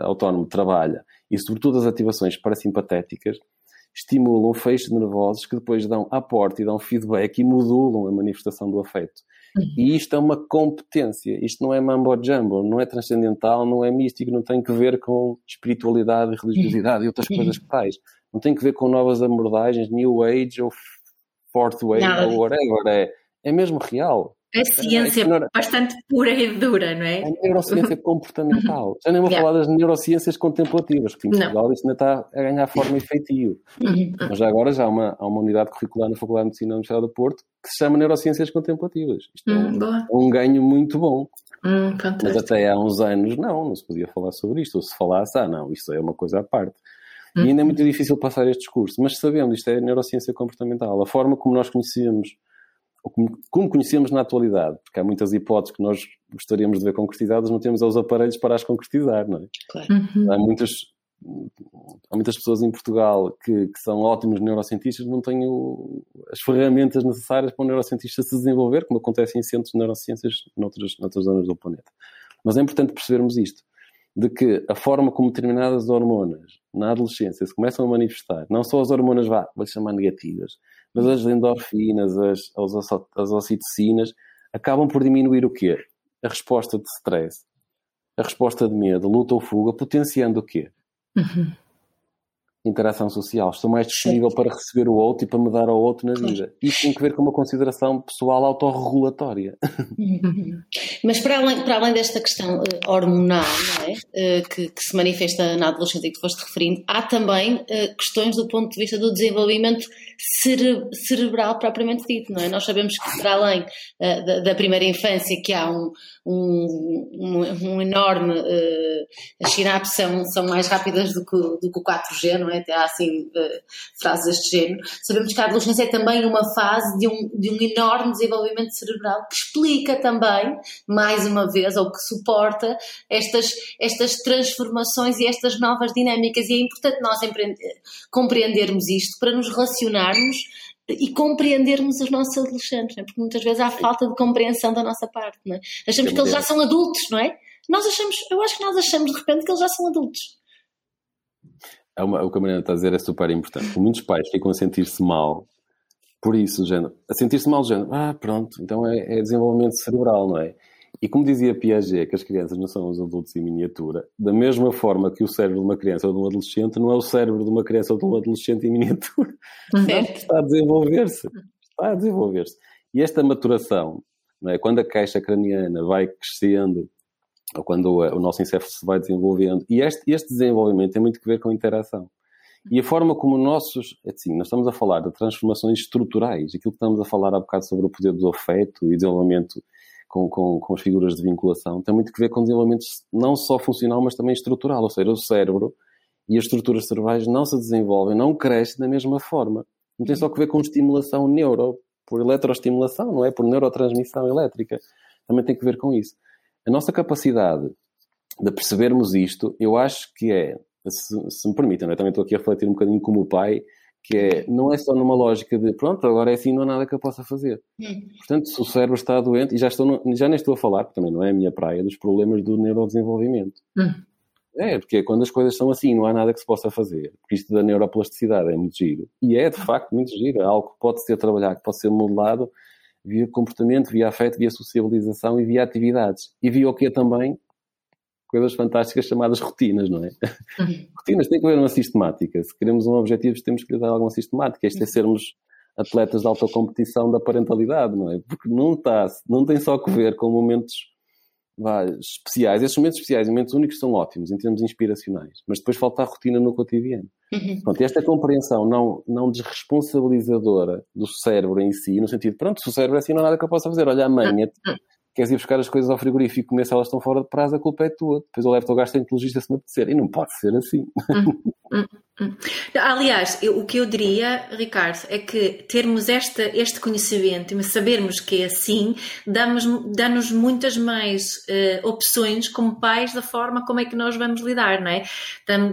autónomo trabalha e, sobretudo, as ativações parasimpatéticas estimulam feixes nervosos que depois dão aporte e dão feedback e modulam a manifestação do afeto. E isto é uma competência, isto não é mambo jumbo, não é transcendental, não é místico, não tem que ver com espiritualidade, religiosidade e outras coisas que tais. Não tem que ver com novas abordagens, New Age ou Fourth Way ou whatever. É, é mesmo real. É ciência bastante pura e dura, não é? É neurociência comportamental. Já nem vou yeah. falar das neurociências contemplativas, que em Portugal isso ainda está a ganhar forma e feitio. Uhum. Mas já agora já há uma, há uma unidade curricular na Faculdade de Medicina da Universidade do Porto que se chama Neurociências Contemplativas. Isto hum, é, um, é um ganho muito bom. Hum, Mas até há uns anos não, não se podia falar sobre isto. Ou se falasse, ah não, isto é uma coisa à parte. E ainda é muito difícil passar este discurso. Mas sabendo, isto é neurociência comportamental. A forma como nós conhecemos como, como conhecemos na atualidade, porque há muitas hipóteses que nós gostaríamos de ver concretizadas, não temos os aparelhos para as concretizar, não é? Claro. Uhum. Há muitas há muitas pessoas em Portugal que, que, são ótimos neurocientistas, não têm o, as ferramentas necessárias para um neurocientista se desenvolver, como acontece em centros de neurociências noutras, noutras zonas do planeta. Mas é importante percebermos isto, de que a forma como determinadas hormonas na adolescência se começam a manifestar, não só as hormonas, vá, vou chamar negativas, mas as endorfinas, as, as, as ocitocinas, acabam por diminuir o quê? A resposta de stress, a resposta de medo, luta ou fuga, potenciando o quê? Uhum. Interação social, estou mais disponível Sim. para receber o outro e para me dar ao outro na vida. Isso tem que ver com uma consideração pessoal autorregulatória. Mas para além, para além desta questão uh, hormonal, é? uh, que, que, se manifesta na adolescência e que foste referindo, há também uh, questões do ponto de vista do desenvolvimento cere cerebral propriamente dito, não é? Nós sabemos que para além da, da, primeira infância que há um, um, um, um enorme, as sinapses são, são mais rápidas do que, do que o 4G, não é? Até há assim uh, frases deste género. Sabemos que a adolescência é também uma fase de um, de um enorme desenvolvimento cerebral que explica também, mais uma vez, ou que suporta estas, estas transformações e estas novas dinâmicas. E é importante nós compreendermos isto para nos relacionarmos e compreendermos os nossos adolescentes, é? porque muitas vezes há falta de compreensão da nossa parte. Não é? Achamos que eles já são adultos, não é? Nós achamos, eu acho que nós achamos de repente que eles já são adultos é uma, o que a Mariana está a dizer é super importante. Muitos pais ficam a sentir-se mal por isso, género, a sentir-se mal, género, ah, pronto, então é, é, desenvolvimento cerebral, não é? E como dizia Piaget, que as crianças não são os adultos em miniatura, da mesma forma que o cérebro de uma criança ou de um adolescente não é o cérebro de uma criança ou de um adolescente em miniatura. Certo. Está a desenvolver-se. Está a desenvolver-se. E esta maturação, não é? quando a caixa craniana vai crescendo ou quando o, o nosso encéfalo se vai desenvolvendo. E este, este desenvolvimento tem muito a ver com a interação. E a forma como nossos, é assim, nós estamos a falar de transformações estruturais, aquilo que estamos a falar há bocado sobre o poder do afeto e desenvolvimento com, com, com as figuras de vinculação, tem muito a ver com desenvolvimento não só funcional, mas também estrutural, ou seja, o cérebro e as estruturas cerebrais não se desenvolvem, não crescem da mesma forma. Não tem só a ver com estimulação neuro, por eletroestimulação, não é? Por neurotransmissão elétrica. Também tem a ver com isso. A nossa capacidade de percebermos isto, eu acho que é, se, se me permitem, eu também estou aqui a refletir um bocadinho como pai, que é, não é só numa lógica de pronto, agora é assim, não há nada que eu possa fazer. Hum. Portanto, se o cérebro está doente, e já, estou no, já nem estou a falar, porque também não é a minha praia, dos problemas do neurodesenvolvimento. Hum. É, porque quando as coisas são assim, não há nada que se possa fazer. Porque isto da neuroplasticidade é muito giro. E é, de facto, muito giro. É algo que pode ser trabalhado, que pode ser modelado via comportamento, via afeto, via sociabilização e via atividades. E via o que também? Coisas fantásticas chamadas rotinas, não é? Uhum. rotinas têm que haver uma sistemática. Se queremos um objetivo, temos que lhe dar alguma sistemática. Isto é uhum. sermos atletas de alta competição da parentalidade, não é? Porque não, está, não tem só que ver com momentos vá, especiais. Esses momentos especiais, momentos únicos, são ótimos em termos inspiracionais, mas depois falta a rotina no cotidiano. Uhum. Pronto, esta compreensão não, não desresponsabilizadora do cérebro em si, no sentido, pronto, se o cérebro é assim, não há nada que eu possa fazer. Olha, amanhã uhum. Queres ir buscar as coisas ao frigorífico e comer se elas estão fora de prazo, a culpa é tua. Depois eu levo-te ao gastroenterologista se me apetecer. E não pode ser assim. Uhum. Aliás, eu, o que eu diria, Ricardo, é que termos esta, este conhecimento e sabermos que é assim, dá-nos muitas mais uh, opções como pais da forma como é que nós vamos lidar, não é?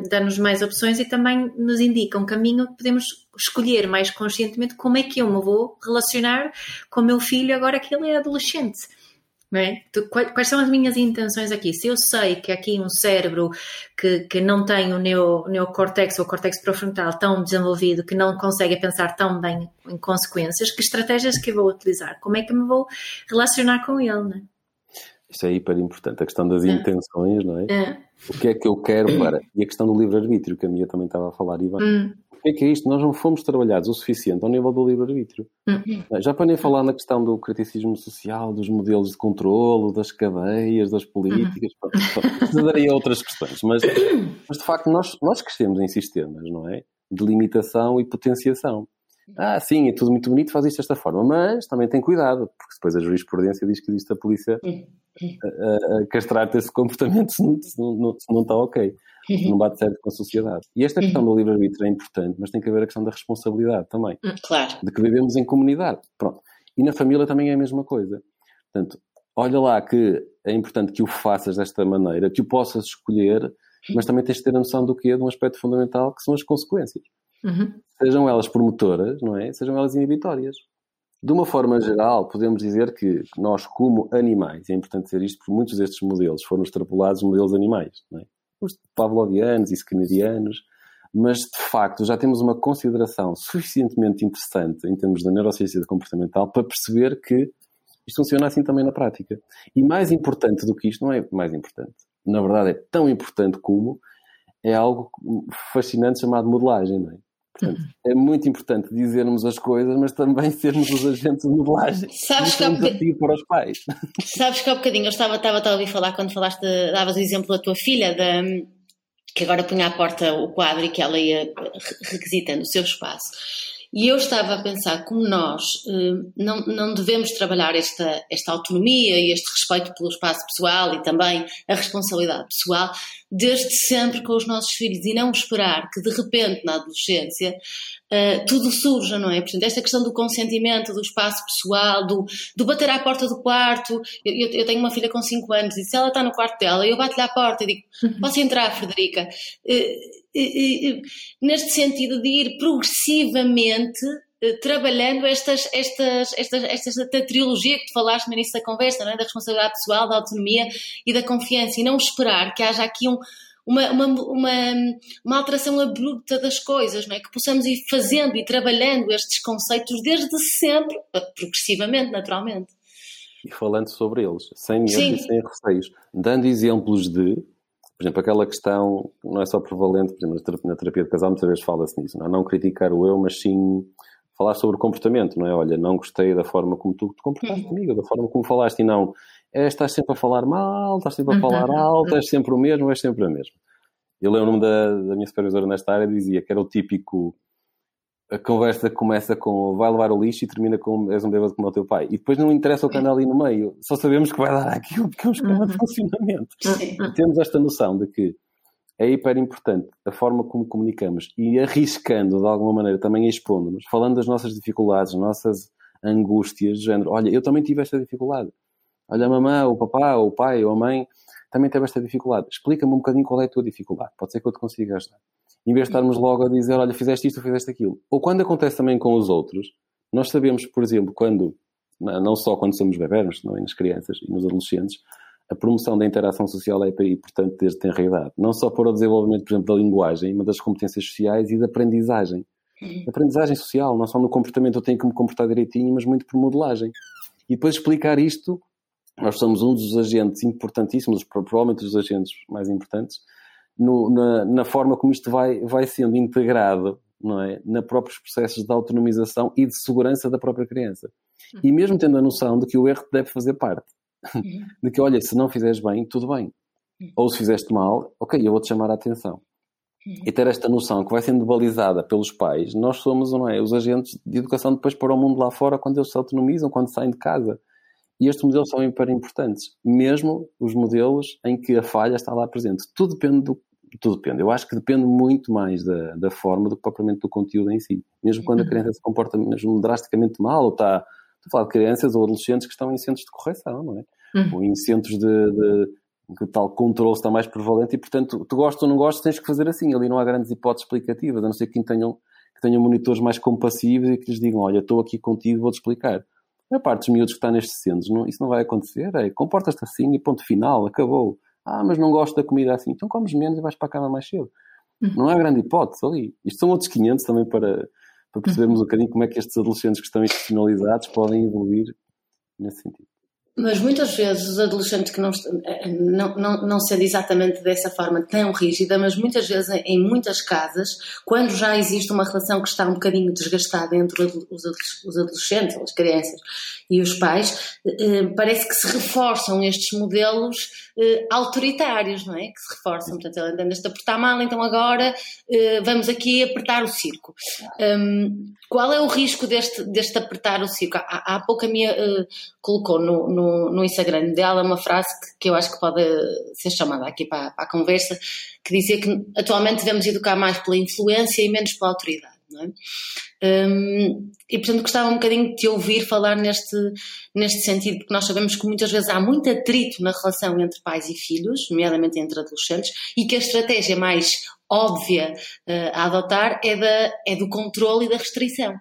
Dá-nos mais opções e também nos indica um caminho que podemos escolher mais conscientemente como é que eu me vou relacionar com o meu filho agora que ele é adolescente. É? Quais são as minhas intenções aqui? Se eu sei que aqui um cérebro que, que não tem o neo, neocórtex ou o córtex pré-frontal tão desenvolvido, que não consegue pensar tão bem em consequências, que estratégias que eu vou utilizar? Como é que me vou relacionar com ele? Não é? Isto é hiper importante, a questão das é. intenções, não é? é? O que é que eu quero para. E a questão do livre-arbítrio, que a minha também estava a falar, Ivan. Hum. É que é isto? Nós não fomos trabalhados o suficiente ao nível do livre-arbítrio. Hum. Já para nem falar na questão do criticismo social, dos modelos de controlo, das cadeias, das políticas, hum. precisaria outras questões. Mas, mas de facto, nós, nós crescemos em sistemas, não é? De limitação e potenciação. Ah, sim, é tudo muito bonito, faz isto desta forma, mas também tem cuidado, porque depois a jurisprudência diz que existe a polícia a, a castrar-te esse comportamento se não, se, não, se não está ok, se não bate certo com a sociedade. E esta questão do livre-arbítrio é importante, mas tem que haver a questão da responsabilidade também. Hum, claro. De que vivemos em comunidade. Pronto. E na família também é a mesma coisa. Portanto, olha lá que é importante que o faças desta maneira, que o possas escolher, mas também tens de ter a noção do que é de um aspecto fundamental, que são as consequências. Uhum. Sejam elas promotoras, não é? Sejam elas inibitórias. De uma forma geral, podemos dizer que nós, como animais, é importante dizer isto porque muitos destes modelos foram extrapolados modelos animais, não é? os pavlovianos e skinnerianos, mas de facto já temos uma consideração suficientemente interessante em termos da neurociência comportamental para perceber que isto funciona assim também na prática. E mais importante do que isto, não é mais importante, na verdade é tão importante como é algo fascinante chamado modelagem, não é? Portanto, uhum. é muito importante dizermos as coisas, mas também sermos os agentes de modelagem. Sabes que, um desafio para os pais. Sabes que há bocadinho eu estava, estava, a ouvir falar quando falaste, davas o exemplo da tua filha, da, que agora punha à porta o quadro e que ela ia requisitando o seu espaço. E eu estava a pensar como nós eh, não, não devemos trabalhar esta, esta autonomia e este respeito pelo espaço pessoal e também a responsabilidade pessoal desde sempre com os nossos filhos e não esperar que de repente na adolescência uh, tudo surja, não é? Portanto, esta questão do consentimento, do espaço pessoal, do, do bater à porta do quarto. Eu, eu, eu tenho uma filha com 5 anos e se ela está no quarto dela, eu bato-lhe à porta e digo: uhum. Posso entrar, Frederica? Uh, neste sentido de ir progressivamente trabalhando estas, estas, estas, esta trilogia que tu falaste no início da conversa, não é? da responsabilidade pessoal, da autonomia e da confiança, e não esperar que haja aqui um, uma, uma, uma, uma, alteração abrupta das coisas, não é? que possamos ir fazendo e trabalhando estes conceitos desde sempre, progressivamente, naturalmente. E falando sobre eles, sem medo e sem receios, dando exemplos de por exemplo, aquela questão não é só prevalente, por exemplo, na terapia de casal muitas vezes fala-se nisso, não, é? não criticar o eu, mas sim falar sobre o comportamento, não é? Olha, não gostei da forma como tu te comportaste uhum. comigo, da forma como falaste, e não, estás sempre a falar mal, estás sempre a falar uhum. alto, és sempre o mesmo, és sempre a mesma. Eu lembro-me da, da minha supervisora nesta área, dizia que era o típico a conversa começa com vai levar o lixo e termina com és um bêbado como o teu pai. E depois não interessa o que anda ali no meio, só sabemos que vai dar aquilo porque é um esquema de uhum. funcionamento. E temos esta noção de que é hiper importante a forma como comunicamos e arriscando de alguma maneira também expondo-nos, falando das nossas dificuldades, nossas angústias, de género, olha, eu também tive esta dificuldade. Olha, a mamã, o papá, o pai ou a mãe também teve esta dificuldade. Explica-me um bocadinho qual é a tua dificuldade. Pode ser que eu te consiga ajudar em vez de estarmos logo a dizer, olha, fizeste isto, fizeste aquilo. Ou quando acontece também com os outros, nós sabemos, por exemplo, quando, não só quando somos bebés, mas também nas crianças e nos adolescentes, a promoção da interação social é importante desde tenra idade. Não só para o desenvolvimento, por exemplo, da linguagem, mas das competências sociais e da aprendizagem. Uhum. Aprendizagem social, não só no comportamento eu tenho que me comportar direitinho, mas muito por modelagem. E depois explicar isto, nós somos um dos agentes importantíssimos, provavelmente os agentes mais importantes, no, na, na, forma como isto vai, vai sendo integrado não é? na próprios processos de autonomização e de segurança da própria criança. E mesmo tendo a noção de que o erro deve fazer parte. Uhum. De que, olha, se não fizeres bem, tudo bem. Uhum. Ou se fizeste mal, ok, eu vou-te chamar a atenção. Uhum. E ter esta noção que vai sendo balizada pelos pais, nós somos, não é, os agentes de educação depois para o mundo lá fora quando eles se autonomizam, quando saem de casa. E estes modelos são hiper importantes, mesmo os modelos em que a falha está lá presente. Tudo depende do, tudo depende. Eu acho que depende muito mais da, da forma do que propriamente do conteúdo em si. Mesmo quando a uhum. criança se comporta mesmo drasticamente mal, ou está, estou a falar de crianças ou adolescentes que estão em centros de correção, não é? Uhum. Ou em centros de, de que o tal controle está mais prevalente e, portanto, tu gostas ou não gostas, tens que fazer assim. Ali não há grandes hipóteses explicativas, a não ser que tenham, que tenham monitores mais compassivos e que lhes digam, olha, estou aqui contigo, vou-te explicar. A parte dos miúdos que está nestes centros, não, isso não vai acontecer. É, comportas-te assim e ponto final, acabou. Ah, mas não gosto da comida assim. Então comes menos e vais para a cama mais cedo. Uhum. Não há grande hipótese ali. Isto são outros 500 também para, para percebermos uhum. um bocadinho como é que estes adolescentes que estão institucionalizados podem evoluir nesse sentido. Mas muitas vezes os adolescentes que não, eh, não, não, não sendo exatamente dessa forma tão rígida, mas muitas vezes em muitas casas, quando já existe uma relação que está um bocadinho desgastada entre os adolescentes, as crianças e os pais, eh, parece que se reforçam estes modelos eh, autoritários, não é? Que se reforçam. Portanto, ele anda-se a apertar mal, então agora vamos aqui apertar o circo. Um, qual é o risco deste, deste apertar o circo? Há, há pouco a minha colocou no, no no, Instagram dela uma frase que, que, eu acho que pode ser chamada aqui para, para, a conversa, que dizia que atualmente devemos educar mais pela influência e menos pela autoridade. É? Um, e portanto gostava um bocadinho de te ouvir falar neste, neste sentido, porque nós sabemos que muitas vezes há muito atrito na relação entre pais e filhos, nomeadamente entre adolescentes, e que a estratégia mais óbvia uh, a adotar é, da, é do controle e da restrição.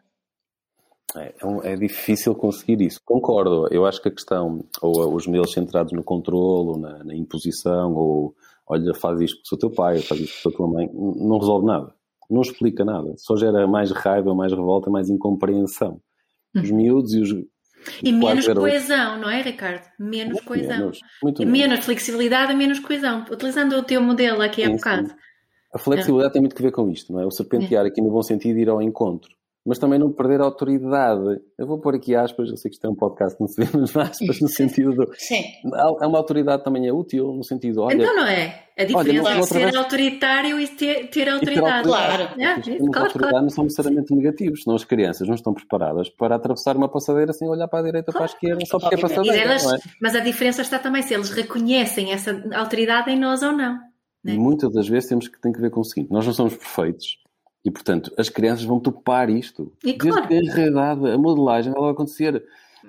É, é, é, difícil conseguir isso. Concordo. Eu acho que a questão, ou os modelos centrados no controle, ou na, na, imposição, ou olha, faz isto com o teu pai, faz isto com a tua mãe, não resolve nada. Não explica nada. Só gera mais raiva, mais revolta, mais incompreensão. Os hum. miúdos e os. E menos coesão, não é, Ricardo? Menos muito coesão. Menos, muito menos. menos flexibilidade menos coesão. Utilizando o teu modelo aqui há bocado. A flexibilidade é. tem muito que ver com isto, não é? O serpentear é. aqui no bom sentido ir ao encontro mas também não perder a autoridade. Eu vou pôr aqui aspas, eu sei que isto é um podcast, não se vê, mas aspas no sentido do. Sim. É uma autoridade também é útil, no sentido, olha. Então não é. A diferença é ser vez... autoritário e ter, ter autoridade. Ter autoridade. Claro. É, claro, autoridade claro. não são necessariamente negativos, senão as crianças não estão preparadas para atravessar uma passadeira sem olhar para a direita claro. para a esquerda, só porque é passadeira. Elas, é? Mas a diferença está também se eles reconhecem essa autoridade em nós ou não. Né? E muitas das vezes temos que, tem que ver com o seguinte: nós não somos perfeitos e, portanto, as crianças vão topar isto. E claro. Desde que realidade, a modelagem, ela vai acontecer.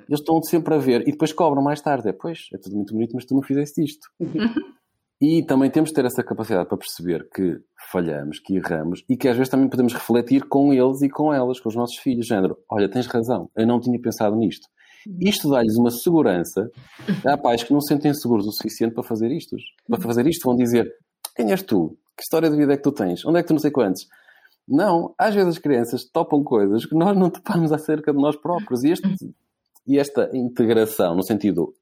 Eles estão sempre a ver e depois cobram mais tarde. É, pois, é tudo muito bonito, mas tu não fizeste isto. Uhum. E também temos de ter essa capacidade para perceber que falhamos, que erramos e que às vezes também podemos refletir com eles e com elas, com os nossos filhos. Género, olha, tens razão, eu não tinha pensado nisto. Isto dá-lhes uma segurança. Há pais que não se sentem seguros o suficiente para fazer isto. Para fazer isto vão dizer, quem és tu? Que história de vida é que tu tens? Onde é que tu não sei quantos? Não, às vezes as crianças topam coisas que nós não topamos acerca de nós próprios. E, este, e esta integração, no sentido,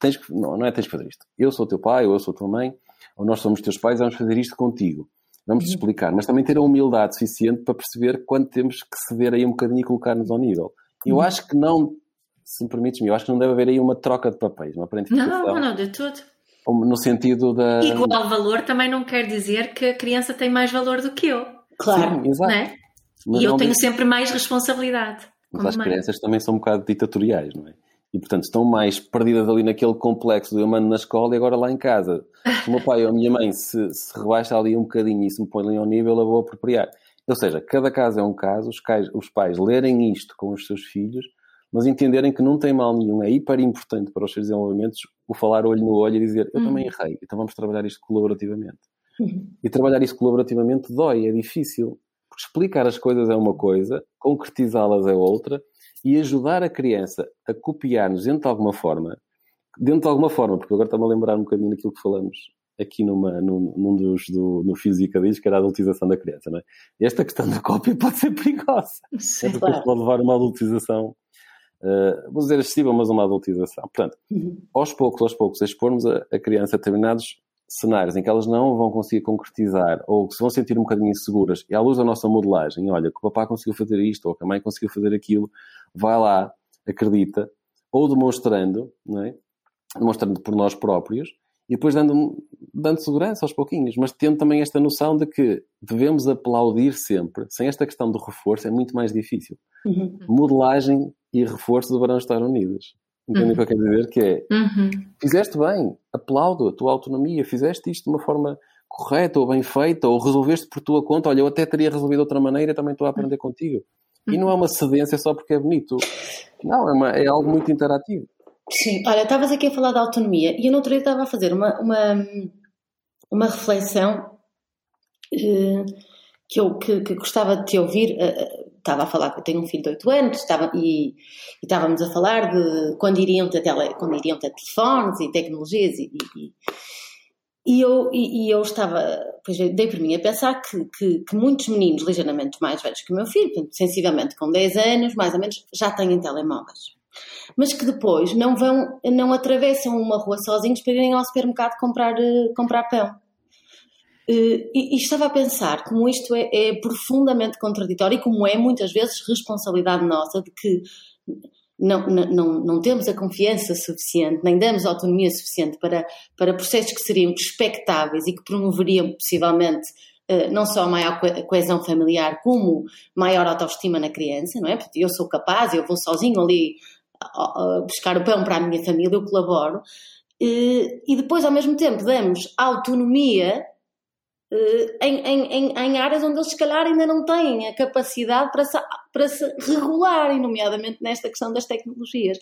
tens que, não, não é tens que fazer isto. Eu sou teu pai, ou eu sou tua mãe, ou nós somos teus pais, vamos fazer isto contigo. Vamos te uhum. explicar, mas também ter a humildade suficiente para perceber quando temos que ceder aí um bocadinho e colocar-nos ao nível. Eu uhum. acho que não, se me permites-me, eu acho que não deve haver aí uma troca de papéis, uma aparentificação. Não, não, de tudo. No sentido da. Igual valor também não quer dizer que a criança tem mais valor do que eu. Claro, Sim, exato. É? E eu tenho sempre mais responsabilidade. Mas as mãe. crianças também são um bocado ditatoriais, não é? E, portanto, estão mais perdidas ali naquele complexo de eu mando na escola e agora lá em casa. Se o meu pai ou a minha mãe se, se rebaixa ali um bocadinho e se me põe ali ao nível, eu vou apropriar. Ou seja, cada caso é um caso, os, cais, os pais lerem isto com os seus filhos, mas entenderem que não tem mal nenhum, é hiper importante para os seus desenvolvimentos o falar olho no olho e dizer eu uhum. também errei, então vamos trabalhar isto colaborativamente. Uhum. E trabalhar isso colaborativamente dói, é difícil. Porque explicar as coisas é uma coisa, concretizá-las é outra, e ajudar a criança a copiar-nos dentro de alguma forma, dentro de alguma forma, porque agora está-me a lembrar um bocadinho daquilo que falamos aqui numa, num, num dos do, no Física diz, que era a adultização da criança, não é? Esta questão da cópia pode ser perigosa. Sim, é claro. pode levar a uma adultização, uh, vou dizer excessiva, mas uma adultização. Portanto, uhum. aos poucos, aos poucos, expormos a, a criança a determinados cenários em que elas não vão conseguir concretizar ou que se vão sentir um bocadinho inseguras, e à luz da nossa modelagem, olha, que o papá conseguiu fazer isto ou que a mãe conseguiu fazer aquilo, vai lá, acredita, ou demonstrando, não é? demonstrando por nós próprios, e depois dando, dando segurança aos pouquinhos, mas tendo também esta noção de que devemos aplaudir sempre. Sem esta questão do reforço é muito mais difícil. Uhum. Modelagem e reforço deverão estar unidas. Entendem o que eu quero dizer? Que é, uhum. fizeste bem, aplaudo a tua autonomia, fizeste isto de uma forma correta ou bem feita, ou resolveste por tua conta, olha, eu até teria resolvido de outra maneira, também estou a aprender contigo. E não é uma cedência só porque é bonito. Não, é, uma, é algo muito interativo. Sim, olha, estavas aqui a falar da autonomia e eu no outro dia estava a fazer uma, uma, uma reflexão uh, que eu que, que, gostava de te ouvir. Uh, estava a falar que eu tenho um filho de 8 anos estava, e, e estávamos a falar de quando iriam ter, tele, quando iriam ter telefones e tecnologias e, e, e eu, e, eu estava, pois dei por mim a pensar que, que, que, muitos meninos ligeiramente mais velhos que o meu filho, sensivelmente com 10 anos, mais ou menos, já têm telemóveis. Mas que depois não vão, não atravessam uma rua sozinhos para irem ao supermercado comprar, eh, comprar pão. Eh, e, e, estava a pensar como isto é, é, profundamente contraditório e como é muitas vezes responsabilidade nossa de que não, não, não temos a confiança suficiente, nem damos autonomia suficiente para, para processos que seriam expectáveis e que promoveriam possivelmente eh, não só maior coesão familiar, como maior autoestima na criança, não é? Porque eu sou capaz, eu vou sozinho ali buscar o pão para a minha família, eu colaboro. Eh, e depois, ao mesmo tempo, damos autonomia em, em, em, áreas onde eles se calhar ainda não têm a capacidade para se, para se regular, nomeadamente nesta questão das tecnologias.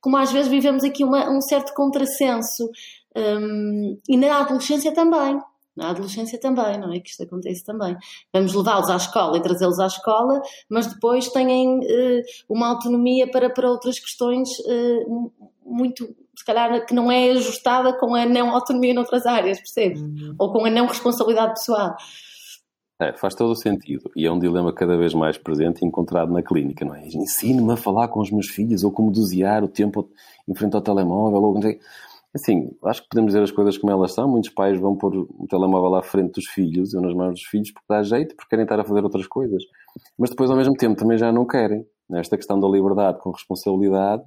Como às vezes vivemos aqui uma, um certo contrassenso, um, e na adolescência também. Na adolescência também, não é? Que isto acontece também. Vamos levá-los à escola e trazê-los à escola, mas depois têm uh, uma autonomia para, para outras questões uh, muito se calhar que não é ajustada com a não autonomia noutras áreas, percebes? Uhum. Ou com a não responsabilidade pessoal. É, faz todo o sentido. E é um dilema cada vez mais presente e encontrado na clínica, não é? Ensine-me a falar com os meus filhos ou como dosear o tempo em frente ao telemóvel. Ou... Assim, acho que podemos dizer as coisas como elas são. Muitos pais vão pôr o telemóvel à frente dos filhos ou nas mãos dos filhos porque dá jeito, porque querem estar a fazer outras coisas. Mas depois, ao mesmo tempo, também já não querem. Esta questão da liberdade com responsabilidade.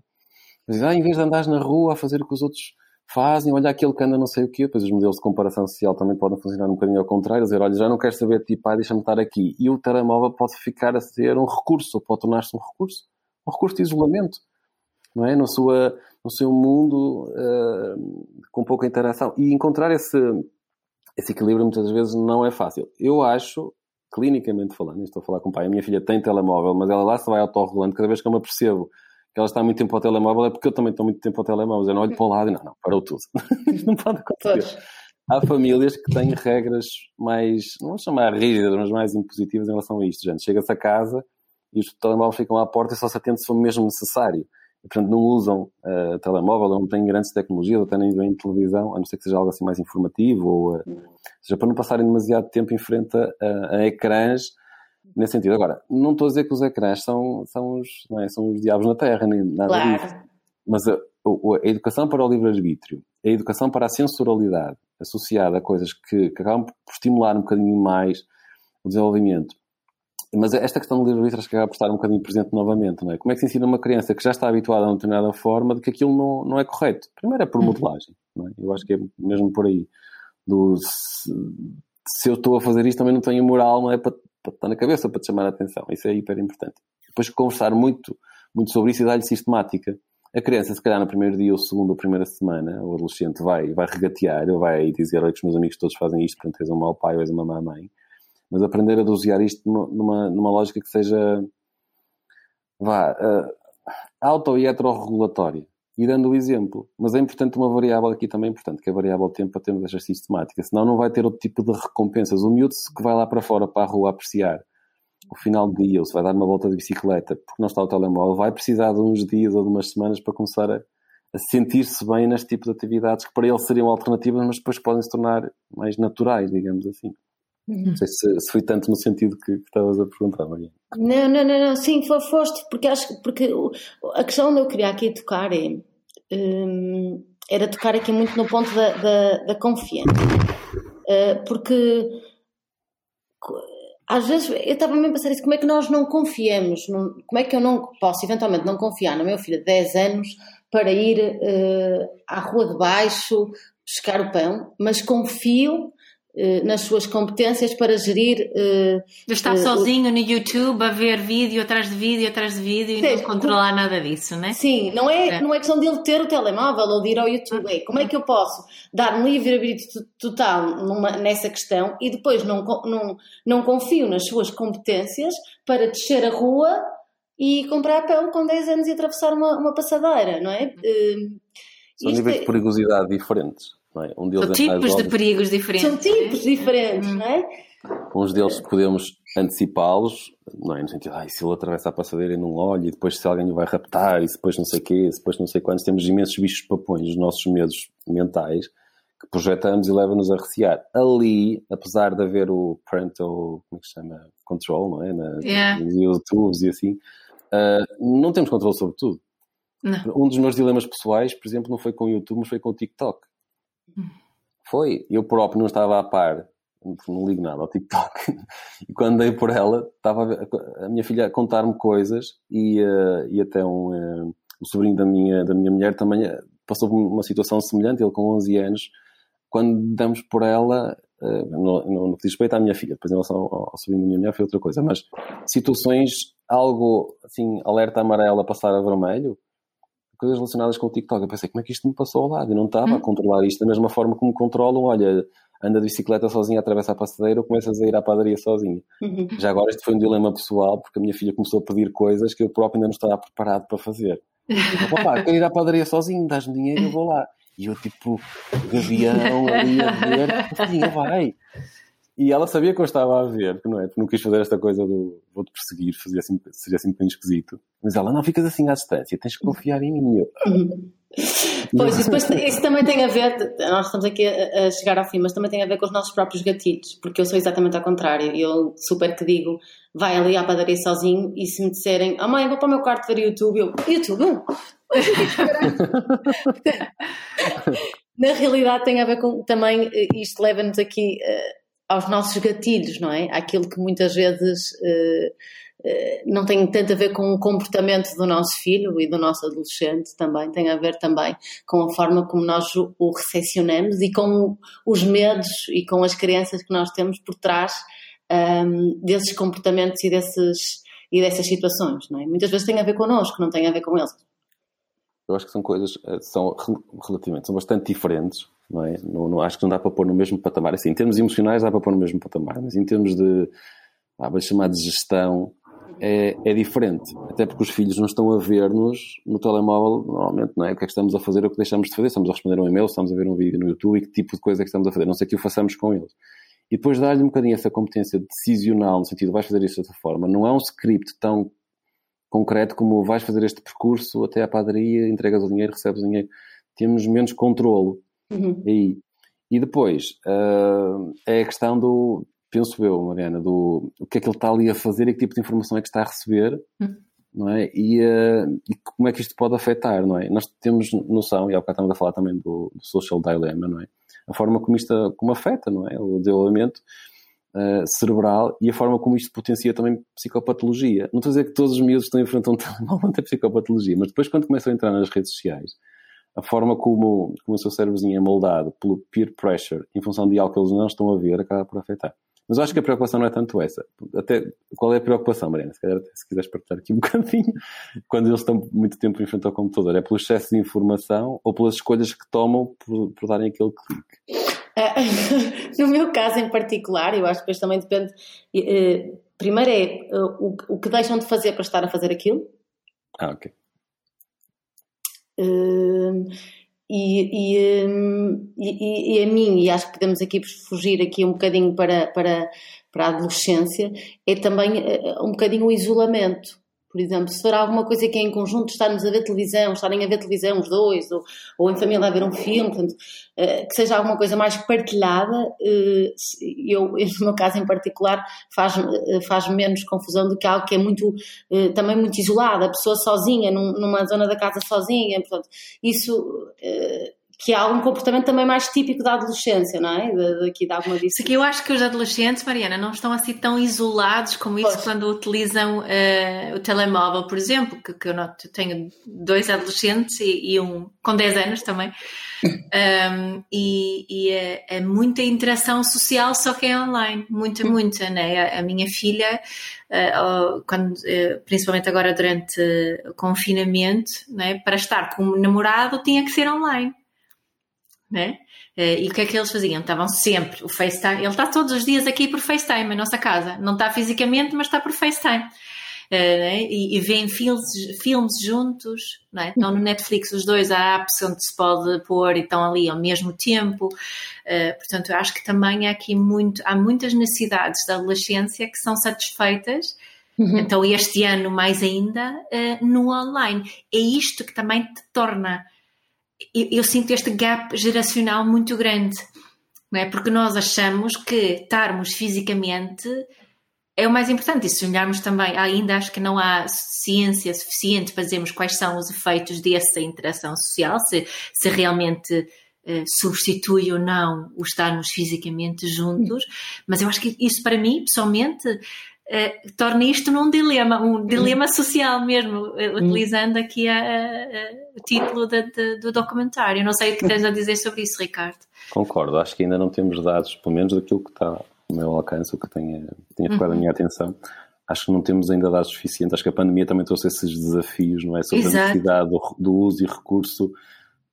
Mas, ah, em vez de andares na rua a fazer o que os outros fazem, olha aquele que anda não sei o quê, depois os modelos de comparação social também podem funcionar um bocadinho ao contrário, dizer, olha, já não quero saber de ti, pai, deixa-me estar aqui. E o telemóvel pode ficar a ser um recurso, ou pode tornar-se um recurso. Um recurso de isolamento, não é? No, sua, no seu mundo uh, com pouca interação. E encontrar esse, esse equilíbrio muitas vezes não é fácil. Eu acho, clinicamente falando, estou a falar com o pai, a minha filha tem telemóvel, mas ela lá se vai autorregulando cada vez que eu me apercebo que ela está muito tempo ao telemóvel é porque eu também estou muito tempo ao telemóvel. Eu não olho para o lado e não, não, parou tudo. Isto não pode acontecer. Há famílias que têm regras mais, não vou chamar rígidas, mas mais impositivas em relação a isto. Gente, chega-se a casa e os telemóveis ficam à porta e só se atende se for mesmo necessário. E, portanto, não usam uh, telemóvel, não têm grandes tecnologias, até nem televisão, a não ser que seja algo assim mais informativo, ou uh, seja, para não passarem demasiado tempo em frente a, a ecrãs nesse sentido. Agora, não estou a dizer que os ecrãs são, são, os, não é, são os diabos na terra, nem nada claro. disso. Mas a, a, educação para o livre-arbítrio, a educação para a sensoralidade, associada a coisas que, que acabam por estimular um bocadinho mais o desenvolvimento. Mas esta questão do livre-arbítrio acho que acaba por estar um bocadinho presente novamente, não é? Como é que se ensina uma criança que já está habituada a uma determinada forma de que aquilo não, não é correto? Primeiro é por uhum. modelagem, não é? Eu acho que é mesmo por aí. Do, se, se eu estou a fazer isto também não tenho moral, não é? Para, para estar na cabeça, para te chamar a atenção. Isso é hiper importante. Depois conversar muito, muito sobre isso e dar-lhe sistemática. A criança, se calhar no primeiro dia, ou segundo, ou primeira semana, o adolescente vai, vai regatear, ele vai dizer, olha que os meus amigos todos fazem isto, portanto és um mau pai ou és uma má mãe. Mas aprender a dosear isto numa, numa lógica que seja, vá, uh, auto e heterorregulatória e dando o exemplo. Mas é importante uma variável aqui também importante, que é a variável tempo para termos esta sistemática. Senão não vai ter outro tipo de recompensas. O miúdo que vai lá para fora, para a rua, apreciar o final do dia, ou se vai dar uma volta de bicicleta, porque não está o telemóvel, vai precisar de uns dias ou de umas semanas para começar a, a sentir-se bem neste tipo de atividades que para ele seriam alternativas, mas depois podem se tornar mais naturais, digamos assim. Uhum. Não sei se, se foi tanto no sentido que, que estavas a perguntar, Maria. Não, não, não, não, sim, foste, porque acho que porque a questão onde eu queria aqui tocar é um, era tocar aqui muito no ponto da, da, da confiança. Uh, porque às vezes eu estava mesmo a pensar isso, como é que nós não confiamos, não, como é que eu não posso eventualmente não confiar no meu filho de 10 anos para ir uh, à rua de baixo buscar o pão, mas confio nas suas competências para gerir. Uh, de estar uh, sozinho no YouTube a ver vídeo atrás de vídeo atrás de vídeo sim, e não controlar nada disso, né? Sim, não é, é, não é questão dele ter o telemóvel ou de ir ao YouTube. É como é que eu posso dar um livre-arbítrio total numa, nessa questão e depois não, não, não confio nas suas competências para descer a rua e comprar pão com 10 anos e atravessar uma, uma passadeira, não é? Uh, São níveis é... de perigosidade diferentes. É? Um deles São é tipos de perigos diferentes. São tipos diferentes, não é? Uns deles podemos antecipá-los, não é? No sentido, ah, se ele atravessa a passadeira e não olha, e depois se alguém o vai raptar, e depois não sei o quê, depois não sei quantos, temos imensos bichos papões, os nossos medos mentais, que projetamos e levam-nos a recear. Ali, apesar de haver o parental, como é que se chama? Control, não é? Na, yeah. Nos YouTubes e assim, uh, não temos controle sobre tudo. Não. Um dos meus dilemas pessoais, por exemplo, não foi com o YouTube, mas foi com o TikTok foi. Eu próprio não estava a par, não ligo nada ao TikTok. E quando dei por ela, estava a, minha filha a contar-me coisas e, uh, e até um, uh, um sobrinho da minha, da minha mulher também eh, passou por uma situação semelhante, ele com 11 anos. Quando damos por ela, uh, no, no, no que diz respeito à minha filha, depois em relação ao, ao sobrinho da minha mulher foi outra coisa, mas situações, algo assim, alerta amarelo a passar a vermelho, coisas relacionadas com o TikTok. Eu pensei, como é que isto me passou ao lado? Eu não estava hum. a controlar isto da mesma forma como controlam, olha, anda de bicicleta sozinha, atravessa a passadeira ou começas a ir à padaria sozinha. Uhum. Já agora isto foi um dilema pessoal, porque a minha filha começou a pedir coisas que eu próprio ainda não estava preparado para fazer. Papá, quero ir à padaria sozinho, dás-me dinheiro e eu vou lá. E eu, tipo, gavião ali a ver, vai. E ela sabia que eu estava a ver, não é? Porque não quis fazer esta coisa do vou-te perseguir, fazia assim, seria assim um bocadinho esquisito. Mas ela, não ficas assim à distância, tens que confiar em mim. Pois, depois, isso também tem a ver, nós estamos aqui a, a, chegar ao fim, mas também tem a ver com os nossos próprios gatilhos, porque eu sou exatamente ao contrário. Eu super que digo, vai ali à padaria sozinho e se me disserem, oh mãe, vou para o meu quarto ver YouTube, eu, YouTube? Na realidade tem a ver com, também, isto leva-nos aqui uh, aos nossos gatilhos, não é? Aquilo que muitas vezes... Uh, eh, não tem tanto a ver com o comportamento do nosso filho e do nosso adolescente também, tem a ver também com a forma como nós o recepcionamos e com os medos e com as crianças que nós temos por trás um, ehm, desses comportamentos e, desses, e dessas situações. Não é? Muitas vezes tem a ver connosco, não tem a ver com eles. Eu acho que são coisas, eh, são relativamente, são bastante diferentes, não é? Não, não, acho que não dá para pôr no mesmo patamar. Assim, em termos emocionais dá para pôr no mesmo patamar, mas em termos de, ah, vou chamar de gestão, é, é, diferente. Até porque os filhos não estão a ver-nos no telemóvel, normalmente, não é? O que é que estamos a fazer, o que deixamos de fazer. Estamos a responder um e-mail, estamos a ver um vídeo no YouTube e que tipo de coisa é que estamos a fazer. Não sei que o façamos com eles. E depois dar-lhe um bocadinho essa competência decisional, no sentido, vais fazer isto de outra forma. Não é um script tão concreto como vais fazer este percurso até à padaria, entregas o dinheiro, recebes o dinheiro. Temos menos controlo. Uhum. E, e depois, uh, é a questão do penso eu, Mariana, do o que é que ele está ali a fazer e que tipo de informação é que está a receber, hum. não é? E, uh, e, como é que isto pode afetar, não é? Nós temos noção, e há bocado estamos a falar também do, do, social dilemma, não é? A forma como isto como afeta, não é? O desenvolvimento uh, cerebral e a forma como isto potencia também psicopatologia. Não estou a dizer que todos os miúdos estão enfrentando telemóvel vão ter psicopatologia, mas depois quando começam a entrar nas redes sociais, a forma como, como o seu cérebrozinho é moldado pelo peer pressure em função de algo que eles não estão a ver acaba por afetar. Mas eu acho que a preocupação não é tanto essa. Até, qual é a preocupação, Mariana? Se calhar, se quiseres partilhar aqui um bocadinho, quando eles estão muito tempo em frente ao computador, é pelo excesso de informação ou pelas escolhas que tomam por, por darem aquele clique? Uh, no meu caso em particular, eu acho que depois também depende. Uh, primeiro é o, o que deixam de fazer para estar a fazer aquilo. Ah, ok. E, e, hum, e, e, a mim, e acho que podemos aqui fugir aqui um bocadinho para, para, para a adolescência, é também eh, um bocadinho o isolamento. Por exemplo, se for alguma coisa que é em conjunto, estarmos a ver televisão, estarem a ver televisão os dois, ou, ou em família a ver um filme, portanto, eh, que seja alguma coisa mais partilhada, eh, eu, no meu caso em particular, faz, faz menos confusão do que algo que é muito, também muito isolado, a pessoa sozinha, numa zona da casa sozinha, portanto, isso que há um comportamento também mais típico da adolescência, não é? Daqui de alguma disso. Que eu acho que os adolescentes, Mariana, não estão assim tão isolados como isso pois. quando utilizam uh, o telemóvel, por exemplo, que, que eu noto, tenho dois adolescentes e, e um com 10 anos também. Um, e, e é, é, muita interação social, só que é online, muita, muita, né? A, a minha filha, uh, quando, uh, principalmente agora durante o confinamento, né? para estar com o namorado tinha que ser online né? Eh, e o que é que eles faziam? Estavam sempre, o FaceTime, ele está todos os dias aqui por FaceTime, a nossa casa. Não está fisicamente, mas está por FaceTime. Uh, né? e, e veem filmes, filmes juntos, é? estão no Netflix os dois, há apps onde se pode pôr e estão ali ao mesmo tempo. Uh, portanto, eu acho que também há aqui muito, há muitas necessidades da adolescência que são satisfeitas. Uhum. Então, este ano mais ainda uh, no online. É isto que também te torna eu, eu sinto este gap geracional muito grande, não é? Porque nós achamos que estarmos fisicamente é o mais importante. E se olharmos também, ainda acho que não há ciência suficiente para dizermos quais são os efeitos dessa interação social, se, se realmente uh, substitui ou não o estarmos fisicamente juntos. Mas eu acho que isso, para mim, pessoalmente, uh, torna isto num dilema, um dilema social mesmo, uh, utilizando aqui a, a, o título de, de, do documentário. Não sei o que tens a dizer sobre isso, Ricardo. Concordo, acho que ainda não temos dados, pelo menos daquilo que está ao meu alcance, o que tenha, tenha ficado uhum. a minha atenção. Acho que não temos ainda dados suficientes. Acho que a pandemia também trouxe esses desafios, não é? Sobre Exato. a necessidade do, do uso e recurso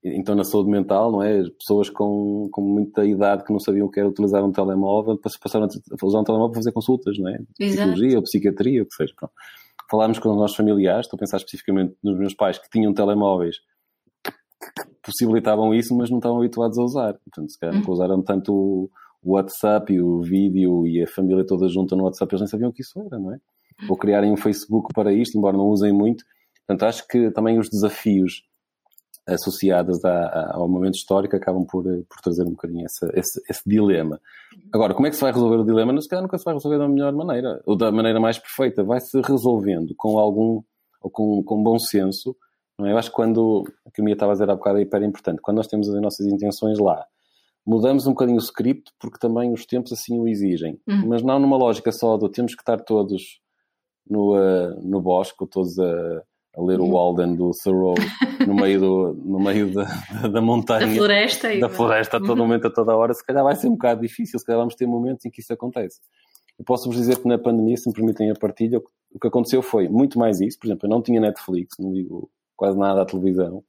então na saúde mental, não é? Pessoas com, com muita idade que não sabiam o que era utilizar um telemóvel, passaram a usar um telemóvel para fazer consultas, não é? Psicologia ou psiquiatria, o que seja. Pronto. Falámos com os nossos familiares, estou a pensar especificamente nos meus pais que tinham telemóveis que, possibilitavam isso, mas não estavam habituados a usar. Portanto, se calhar uhum. usaram tanto o, WhatsApp e o vídeo e a família toda junta no WhatsApp, eles nem sabiam o que isso era, não é? Ou criarem um Facebook para isto, embora não usem muito. Portanto, acho que também os desafios associadas a, ao momento histórico acabam por, por trazer um bocadinho essa, esse, esse, dilema. Agora, como é que se vai resolver o dilema? Não, se calhar nunca se vai resolver da melhor maneira, ou da maneira mais perfeita. Vai-se resolvendo com algum, ou com, com bom senso. Não é? Eu acho que quando, o que a minha estava a dizer há bocado é hiper importante, quando nós temos as nossas intenções lá, mudamos um bocadinho o script porque também os tempos assim o exigem. Uhum. Mas não numa lógica só do temos que estar todos no, uh, no bosque, todos a a ler o uhum. Walden do Thoreau no meio, do, no meio da, da montanha. Da floresta. Da floresta a todo uhum. momento, a toda hora. Se calhar vai ser um bocado difícil, se calhar vamos ter momentos em que isso acontece. Eu posso-vos dizer que na pandemia, se me permitem a partilha, o que aconteceu foi muito mais isso. Por exemplo, eu não tinha Netflix, não ligo quase nada à televisão.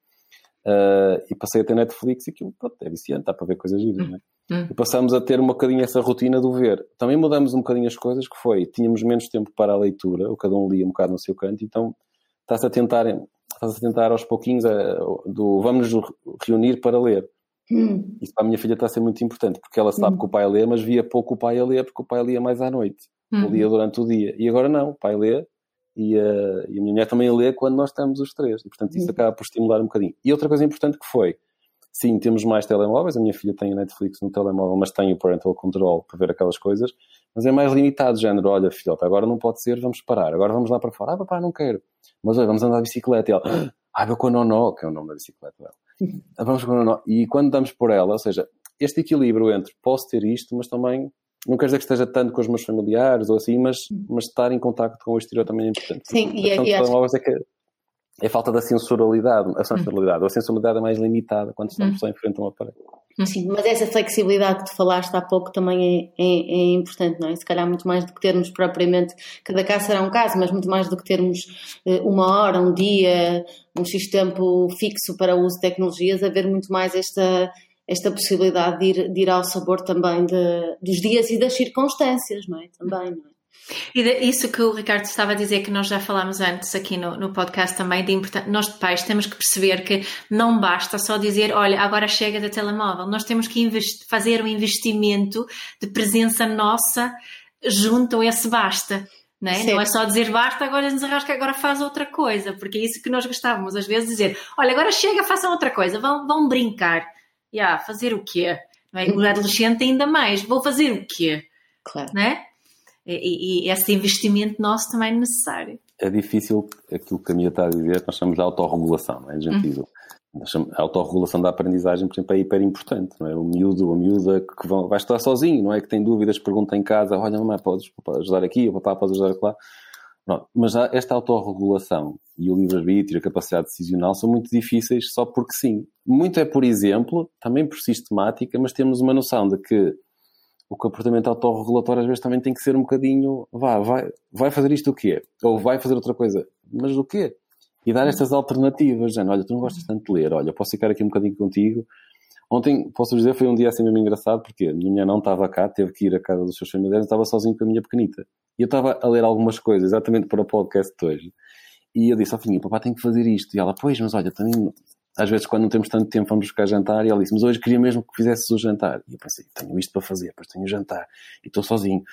Uh, e passei a ter Netflix e aquilo pronto, é viciante, dá para ver coisas giras, não é? Uhum. E passamos a ter um bocadinho essa rotina do ver. Também mudamos um bocadinho as coisas, que foi, tínhamos menos tempo para a leitura, ou cada um lia um bocado no seu canto, então está-se a tentar, está-se a tentar aos pouquinhos a, do vamos nos reunir para ler. Hum. Isso para a minha filha está a ser muito importante, porque ela sabe hum. que o pai lê, mas via pouco o pai a ler, porque o pai lia mais à noite. Hum. Lia durante o dia. E agora não, o pai lê e a, e a minha mulher também lê quando nós estamos os três. E, portanto, isso hum. acaba por estimular um bocadinho. E outra coisa importante que foi, sim, temos mais telemóveis. A minha filha tem a Netflix no telemóvel, mas tem o parental control para ver aquelas coisas. Mas é mais limitado, género, olha, filhota, agora não pode ser, vamos parar. Agora vamos lá para fora. Ah, papai, não quero. Mas olha, vamos andar de bicicleta. E ela, ah, vou com a Nonó, que é o nome da bicicleta dela. Ah, vamos com a Nonó. E quando damos por ela, ou seja, este equilíbrio entre posso ter isto, mas também não quer dizer que esteja tanto com os meus familiares ou assim, mas, mas estar em contato com o exterior também é importante. Sim, e, é, e acho... é que é falta da sensualidade, a sensualidade, a sensualidade é mais limitada quando estamos hum. só em frente a um aparelho. Sim, mas essa flexibilidade que tu falaste há pouco também é, é, é, importante, não é? Se calhar muito mais do que termos propriamente, cada caso será um caso, mas muito mais do que termos eh, uma hora, um dia, um X tempo fixo para o uso de tecnologias, haver muito mais esta, esta possibilidade de ir, de ir ao sabor também de, dos dias e das circunstâncias, não é? Também, não é? E de, isso que o Ricardo estava a dizer, que nós já falámos antes aqui no, no podcast também, de importante, nós de pais temos que perceber que não basta só dizer, olha, agora chega da telemóvel, nós temos que fazer um investimento de presença nossa junto a esse basta. Não é? não é só dizer basta, agora desarrasca, agora faz outra coisa, porque é isso que nós gostávamos às vezes dizer, olha, agora chega, façam outra coisa, vão, vão brincar. Yeah, fazer o quê? Não é? O adolescente ainda mais, vou fazer o quê? Claro. Não é? E, e, esse investimento nosso também é necessário. É difícil aquilo que a minha está a dizer, nós chamamos de autorregulação, não é? Gente diz, a autorregulação da aprendizagem, por exemplo, é hiper importante, não é? O miúdo, a miúda que vão, vai estar sozinho, não é? Que tem dúvidas, pergunta em casa, olha, mamãe, podes ajudar aqui, o papá pode ajudar lá. Não, mas esta autorregulação e o livre-arbítrio, a capacidade decisional são muito difíceis só porque sim. Muito é por exemplo, também por sistemática, mas temos uma noção de que o comportamento autorregulatório às vezes também tem que ser um bocadinho, vá, vai, vai fazer isto o quê? Ou vai fazer outra coisa. Mas o quê? E dar estas alternativas, dizendo, olha, tu não gostas tanto de ler, olha, posso ficar aqui um bocadinho contigo. Ontem, posso dizer, foi um dia assim mesmo engraçado, porque a minha mulher não estava cá, teve que ir à casa dos seus familiares, estava sozinho com a minha pequenita. E eu estava a ler algumas coisas, exatamente para o podcast de hoje. E eu disse, ó oh, filhinha, papá tem que fazer isto. E ela, pois, mas olha, também às vezes quando não temos tanto tempo vamos buscar jantar e ela disse, mas hoje queria mesmo que fizesses o jantar. E eu pensei, tenho isto para fazer, depois tenho o jantar e estou sozinho.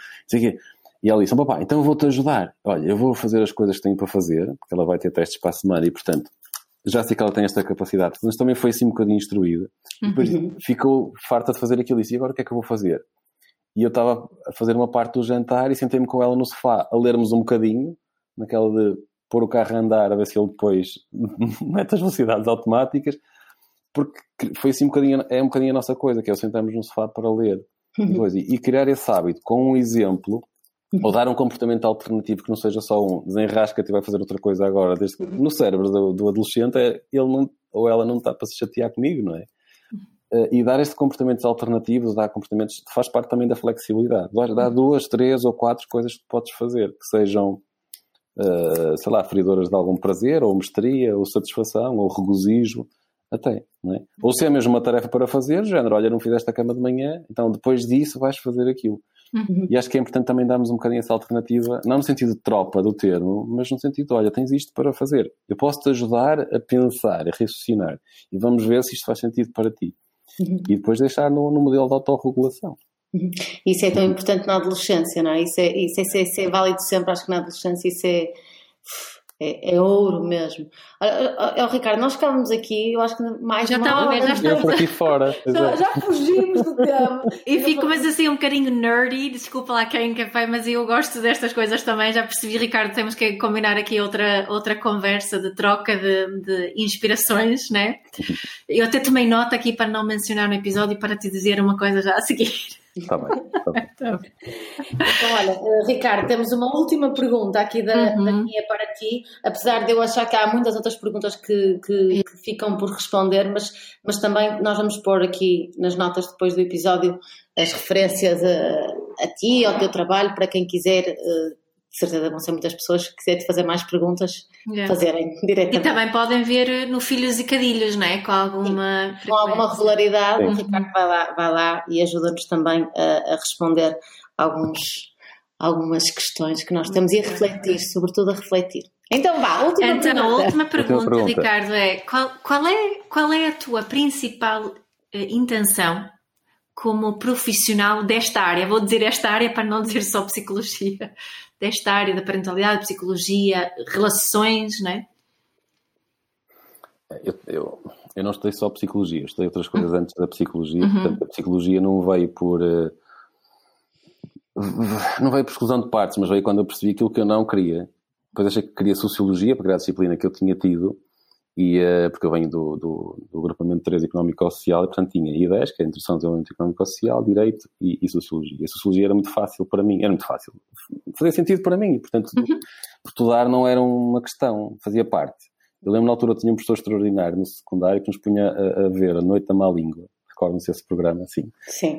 E ela disse, oh, papai, então eu vou-te ajudar. Olha, eu vou fazer as coisas que tenho para fazer, porque ela vai ter testes para a semana e, portanto, já sei que ela tem esta capacidade. Mas também foi assim um bocadinho instruída. E depois uhum. ficou farta de fazer aquilo e disse, e agora o que é que eu vou fazer? E eu estava a fazer uma parte do jantar e sentei-me com ela no sofá a lermos um bocadinho, naquela de pôr o carro a andar, a ver se ele depois mete as velocidades automáticas, porque foi assim um bocadinho, é um bocadinho a nossa coisa, que é sentarmos no sofá para ler. Uhum. E, e, criar esse hábito com um exemplo, uhum. ou dar um comportamento alternativo que não seja só um desenrasca-te e vai fazer outra coisa agora. Desde que, no cérebro do, do, adolescente, é, ele não, ou ela não está para se chatear comigo, não é? Uh, e dar estes comportamentos alternativos, dar comportamentos, faz parte também da flexibilidade. Dá duas, três ou quatro coisas que podes fazer, que sejam sei lá, feridoras de algum prazer, ou mestria, ou satisfação, ou regozijo, até, não é? Ou se é mesmo uma tarefa para fazer, género, olha, não fizeste a cama de manhã, então depois disso vais fazer aquilo. Uhum. E acho que é importante também darmos um bocadinho essa alternativa, não no sentido de tropa do termo, mas no sentido de, olha, tens isto para fazer. Eu posso-te ajudar a pensar, a raciocinar, e vamos ver se isto faz sentido para ti. Uhum. E depois deixar no, no modelo de autorregulação. Uhum. Isso é tão importante na adolescência, não é? Isso é, isso é, isso é, isso é válido sempre, acho que na adolescência isso é, É, é, ouro mesmo. Oh, Ricardo, nós ficávamos aqui, eu acho que mais já estava a ver, já estava por aqui fora. já, já, fugimos do tema. e fico, mas assim, um bocadinho nerdy, desculpa lá quem que é mas eu gosto destas coisas também. Já percebi, Ricardo, temos que combinar aqui outra, outra conversa de troca de, de inspirações, né? Eu até tomei nota aqui para não mencionar no episódio para te dizer uma coisa já a seguir. Está bem. Tá bem. Tá então, olha, eh, Ricardo, temos uma última pergunta aqui da, uhum. da, minha para ti, apesar de eu achar que há muitas outras perguntas que, que, que, ficam por responder, mas, mas também nós vamos pôr aqui nas notas depois do episódio as referências a, a ti, ao teu trabalho, para quem quiser. Uh, certeza vão ser muitas pessoas que quiserem fazer mais perguntas, yeah. fazerem diretamente. E também podem ver no Filhos e Cadilhos, não é? Com alguma... Com alguma regularidade, Sim. o Ricardo vai lá, vai lá e ajuda-nos também a, a, responder alguns, algumas questões que nós temos e a refletir, sobretudo a refletir. Então vá, última então, pergunta. a última pergunta, pergunta, Ricardo, é qual, qual é qual é a tua principal uh, intenção como profissional desta área? Vou dizer esta área para não dizer só psicologia desta área da parentalidade, psicologia, relações, não é? Eu, eu, eu não estudei só psicologia, estudei outras coisas antes da psicologia, uhum. portanto a psicologia não veio por. Uh, não veio por exclusão de partes, mas veio quando eu percebi aquilo que eu não queria. Depois achei que queria sociologia, porque era a disciplina que eu tinha tido, e, uh, porque eu venho do, do, do agrupamento 3 Económico-Social, e portanto tinha ideias, que é a Introdução ao Desenvolvimento Económico-Social, Direito e, e, Sociologia. A Sociologia era muito fácil para mim, era muito fácil, fazia sentido para mim, e portanto uhum. estudar não era uma questão, fazia parte. Eu lembro na altura eu tinha um professor extraordinário no secundário que nos punha a, a ver A Noite da Má Língua, recordam-se esse programa, assim. Sim.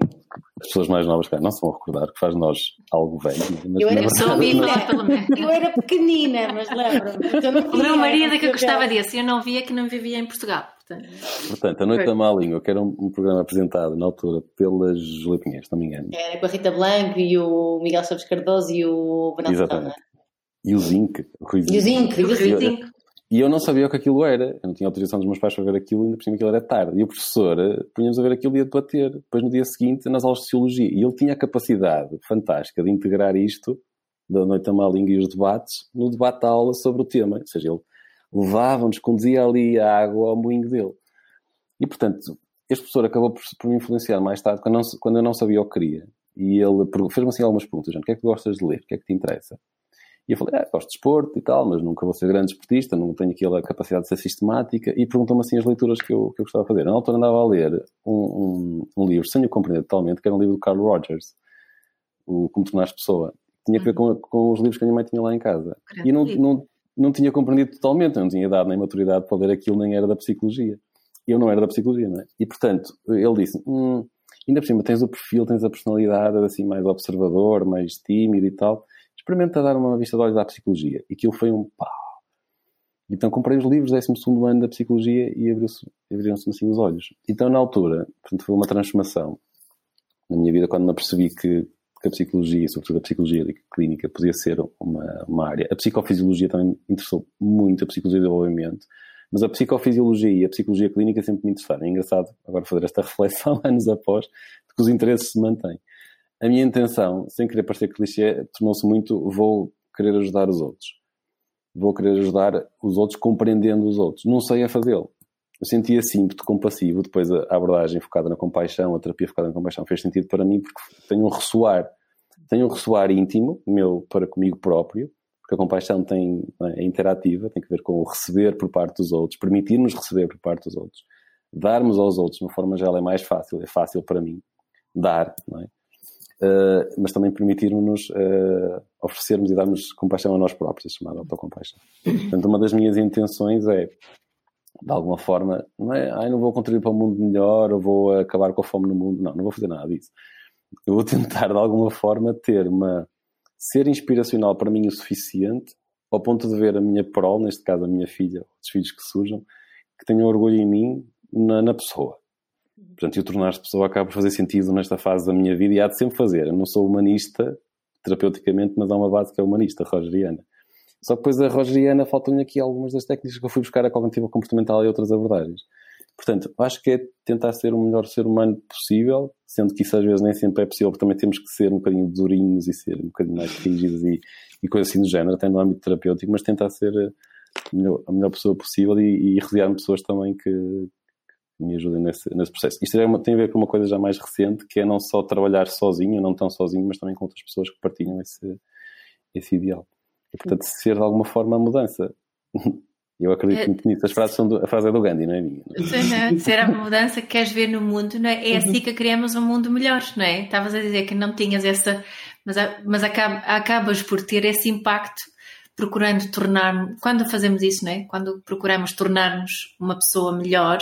As pessoas mais novas cá não se vão recordar, que faz nós algo velho. Mas eu, era verdade, eu era pequenina, mas lembro-me. O meu marido é que gostava disso, eu não via que não vivia em Portugal. Portanto, A Noite da Má Língua, que era um, um, programa apresentado na altura pela Julia Pinheiro, se não me engano. Era com a Rita Blanco e o Miguel Chaves Cardoso e o Bernardo Exatamente. E o Zinc. O Zinc. E o Zinc. E o Zinc. E eu não sabia o que aquilo era. Eu não tinha autorização dos meus pais para ver aquilo, ainda por cima aquilo era tarde. E o professor eh, punha-nos a ver aquilo e a debater. Depois, no dia seguinte, nas aulas de Sociologia. E ele tinha a capacidade fantástica de integrar isto, da noite a má língua e os debates, no debate da aula sobre o tema. Ou seja, ele levava-nos, conduzia ali a água ao moinho dele. E, portanto, este professor acabou por, por me influenciar mais tarde, quando, não, quando eu não sabia o que queria. E ele fez-me assim algumas perguntas. O que é que gostas de ler? O que é que te interessa? E eu falei, ah, gosto de esporte e tal, mas nunca vou ser grande esportista, não tenho aquela capacidade de ser sistemática. E perguntou-me assim as leituras que eu, que eu gostava de fazer. Na altura andava a ler um, um, um livro, sem o compreender totalmente, que era um livro do Carl Rogers, o Como Tornar-se Pessoa. Tinha a ver com, com, os livros que a minha mãe tinha lá em casa. E não, não, não tinha compreendido totalmente, não tinha dado nem maturidade para ler aquilo, nem era da psicologia. Eu não era da psicologia, não é? E portanto, ele disse, hum, ainda por cima tens o perfil, tens a personalidade assim mais observador, mais tímido e tal experimenta dar uma vista de olhos à psicologia. E aquilo foi um pau. Então comprei os livros, 12 ano da psicologia e abriram-se assim os olhos. Então, na altura, portanto, foi uma transformação na minha vida quando me apercebi que, que a psicologia, sobretudo a psicologia clínica, podia ser uma, uma área. A psicofisiologia também me interessou muito, a psicologia de desenvolvimento. Mas a psicofisiologia e a psicologia clínica sempre me interessaram. É engraçado agora fazer esta reflexão anos após, que os interesses se mantêm a minha intenção, sem querer parecer clichê, tornou-se muito vou querer ajudar os outros. Vou querer ajudar os outros compreendendo os outros. Não sei a fazê-lo. Eu sentia ímpeto compassivo, depois a abordagem focada na compaixão, a terapia focada na compaixão fez sentido para mim porque tenho um ressoar, tenho um ressoar íntimo, meu para comigo próprio, porque a compaixão tem, é, é interativa, tem que ver com o receber por parte dos outros, permitir-nos receber por parte dos outros. Darmos aos outros de uma forma geral é mais fácil, é fácil para mim dar, não é? Uh, mas também permitirmos-nos uh, oferecermos e darmos compaixão a nós próprios, chamada autocompaixão. Portanto, uma das minhas intenções é, de alguma forma, não é, ai, não vou contribuir para um mundo melhor, ou vou acabar com a fome no mundo. Não, não vou fazer nada disso. Eu vou tentar, de alguma forma, ter uma. ser inspiracional para mim o suficiente, ao ponto de ver a minha prole, neste caso a minha filha, os filhos que surjam, que tenham orgulho em mim, na, na pessoa. Portanto, eu tornar-se pessoa acaba por fazer sentido nesta fase da minha vida e há de sempre fazer. Eu não sou humanista, terapeuticamente, mas há uma base que é humanista, rogeriana. Só que depois a rogeriana faltam-lhe aqui algumas das técnicas que eu fui buscar a cognitiva comportamental e outras abordagens. Portanto, acho que é tentar ser o melhor ser humano possível, sendo que isso às vezes nem sempre é possível, porque também temos que ser um bocadinho durinhos e ser um bocadinho mais rígidos e, e coisas assim do género, até no âmbito terapêutico, mas tentar ser a melhor, a melhor pessoa possível e, e rodear-me pessoas também que, me ajudem nesse, nesse processo. Isto é uma, tem a ver com uma coisa já mais recente, que é não só trabalhar sozinho, não tão sozinho, mas também com outras pessoas que partilham esse, esse ideal. E, portanto, ser de alguma forma a mudança. Eu acredito é, muito nisso. As frases são do, a frase é do Gandhi, não é minha? Não é? Ser a mudança que queres ver no mundo, não é? É assim que criamos um mundo melhor, não é? Estavas a dizer que não tinhas essa. Mas, mas acabas por ter esse impacto procurando tornar. Quando fazemos isso, não é? Quando procuramos tornar-nos uma pessoa melhor,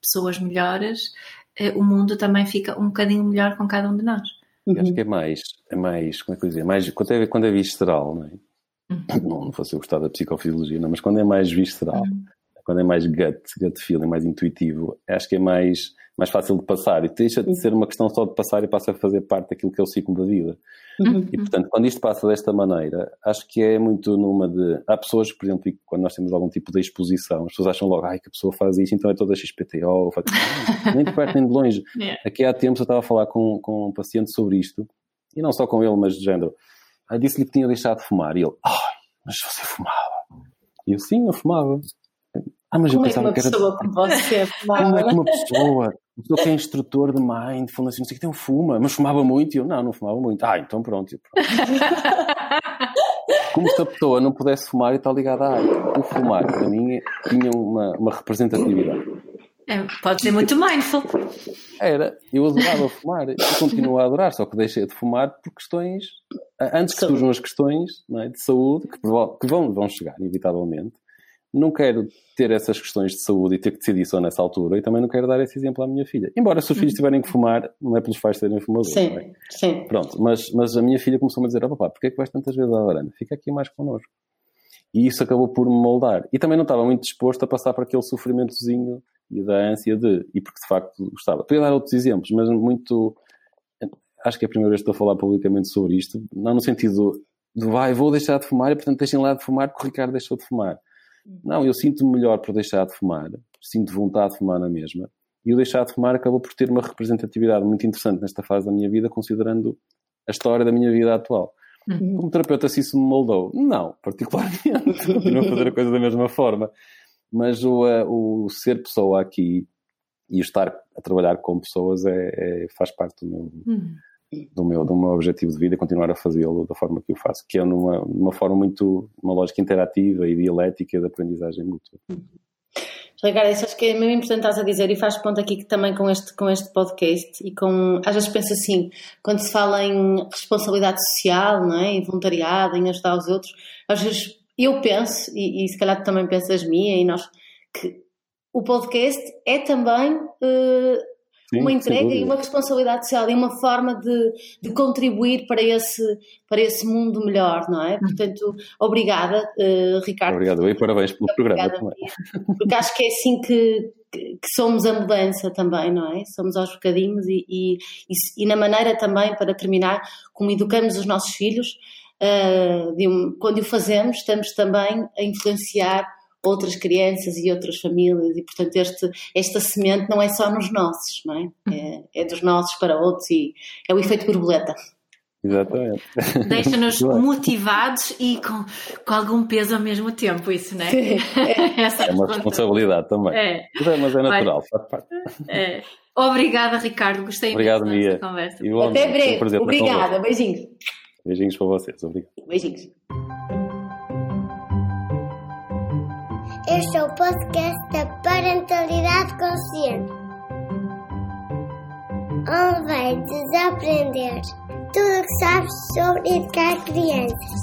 pessoas melhores, eh, o mundo também fica um bocadinho melhor com cada um de nós. Uhum. Acho que é mais, é mais, como é que eu dizer, mais, quando é, quando é visceral, não é? Uhum. Não, não fosse eu gostar da psicofisiologia, não, mas quando é mais visceral, uhum. quando é mais gut, gut feeling, mais intuitivo, acho que é mais, mais fácil de passar e deixa de ser uma questão só de passar e passa a fazer parte daquilo que é o ciclo da vida. Uhum. E portanto, quando isto passa desta maneira, acho que é muito numa de. Há pessoas, por exemplo, quando nós temos algum tipo de exposição, as pessoas acham logo, ai, que a pessoa faz isto, então é toda XPTO, faz... nem de perto nem de longe. Yeah. Aqui há tempos eu estava a falar com, com um paciente sobre isto, e não só com ele, mas de género. Disse-lhe que tinha deixado de fumar, e ele, ai, mas você fumava. E eu, sim, eu fumava. Ah, mas Como eu pensava é que, uma que era. Pessoa como você? Como é que uma pessoa pessoa que é instrutor de mindfulness, não sei o que, tem um fuma, mas fumava muito. E eu, não, não fumava muito. Ah, então pronto. pronto. Como se a pessoa não pudesse fumar e está ligada à arte. O fumar, para mim, tinha uma, uma representatividade. É, pode ser muito mindful. Era. Eu adorava fumar. E continuo a adorar, só que deixei de fumar por questões... Antes que surjam as questões é, de saúde, que, que vão, vão chegar, inevitavelmente, não quero ter essas questões de saúde e ter que decidir só nessa altura e também não quero dar esse exemplo à minha filha. Embora se os filhos uhum. tiverem que fumar, não é pelos pais serem fumadores. Sim, é? sim. Pronto, mas, mas a minha filha começou-me a dizer: oh, papá, porquê é que vais tantas vezes à varanda? Fica aqui mais connosco. E isso acabou por me moldar. E também não estava muito disposto a passar por aquele sofrimentozinho e da ânsia de. E porque de facto gostava. Podia dar outros exemplos, mas muito. Acho que é a primeira vez que estou a falar publicamente sobre isto, não no sentido de vai, vou deixar de fumar e portanto deixem lá de fumar porque o Ricardo deixou de fumar não, eu sinto-me melhor por deixar de fumar, sinto vontade de fumar na mesma, e o deixar de fumar acabou por ter uma representatividade muito interessante nesta fase da minha vida, considerando a história da minha vida atual. Uhum. Como terapeuta, se isso me moldou? Não, particularmente. Continuo a fazer a coisa da mesma forma. Mas o, uh, o ser pessoa aqui e estar a trabalhar com pessoas é, é faz parte do meu, uhum do meu, do meu objetivo de vida continuar a fazê-lo da forma que eu faço, que é numa, numa forma muito, uma lógica interativa e dialética de aprendizagem mútua. Ricardo, isso acho que é mesmo importante estás a dizer e faz ponto aqui que também com este, com este podcast e com, às vezes penso assim, quando se fala em responsabilidade social, não é, em voluntariado, em ajudar os outros, às vezes eu penso, e, e se calhar tu também pensas minha e nós, que o podcast é também uh, Sim, uma entrega e uma responsabilidade social e uma forma de, de, contribuir para esse, para esse mundo melhor, não é? Portanto, obrigada, uh, Ricardo. Obrigado e parabéns pelo programa também. Porque acho que é assim que, que, somos a mudança também, não é? Somos aos bocadinhos e, e, e, e na maneira também, para terminar, como educamos os nossos filhos, uh, um, quando o fazemos, estamos também a influenciar outras crianças e outras famílias e portanto este, esta semente não é só nos nossos, não é? É, é dos nossos para outros e é o efeito borboleta. Exatamente. Deixa-nos motivados e com, com algum peso ao mesmo tempo, isso, não é? Sim, é. é uma responsabilidade também. É. Mas é natural, faz parte. É. Obrigada, Ricardo. Gostei Obrigado, muito desta conversa. Até breve. Obrigada. Beijinhos. Beijinhos para vocês. Obrigado. Beijinhos. Este é o podcast da Parentalidade Consciente, onde vai desaprender tudo o que sabes sobre educar crianças.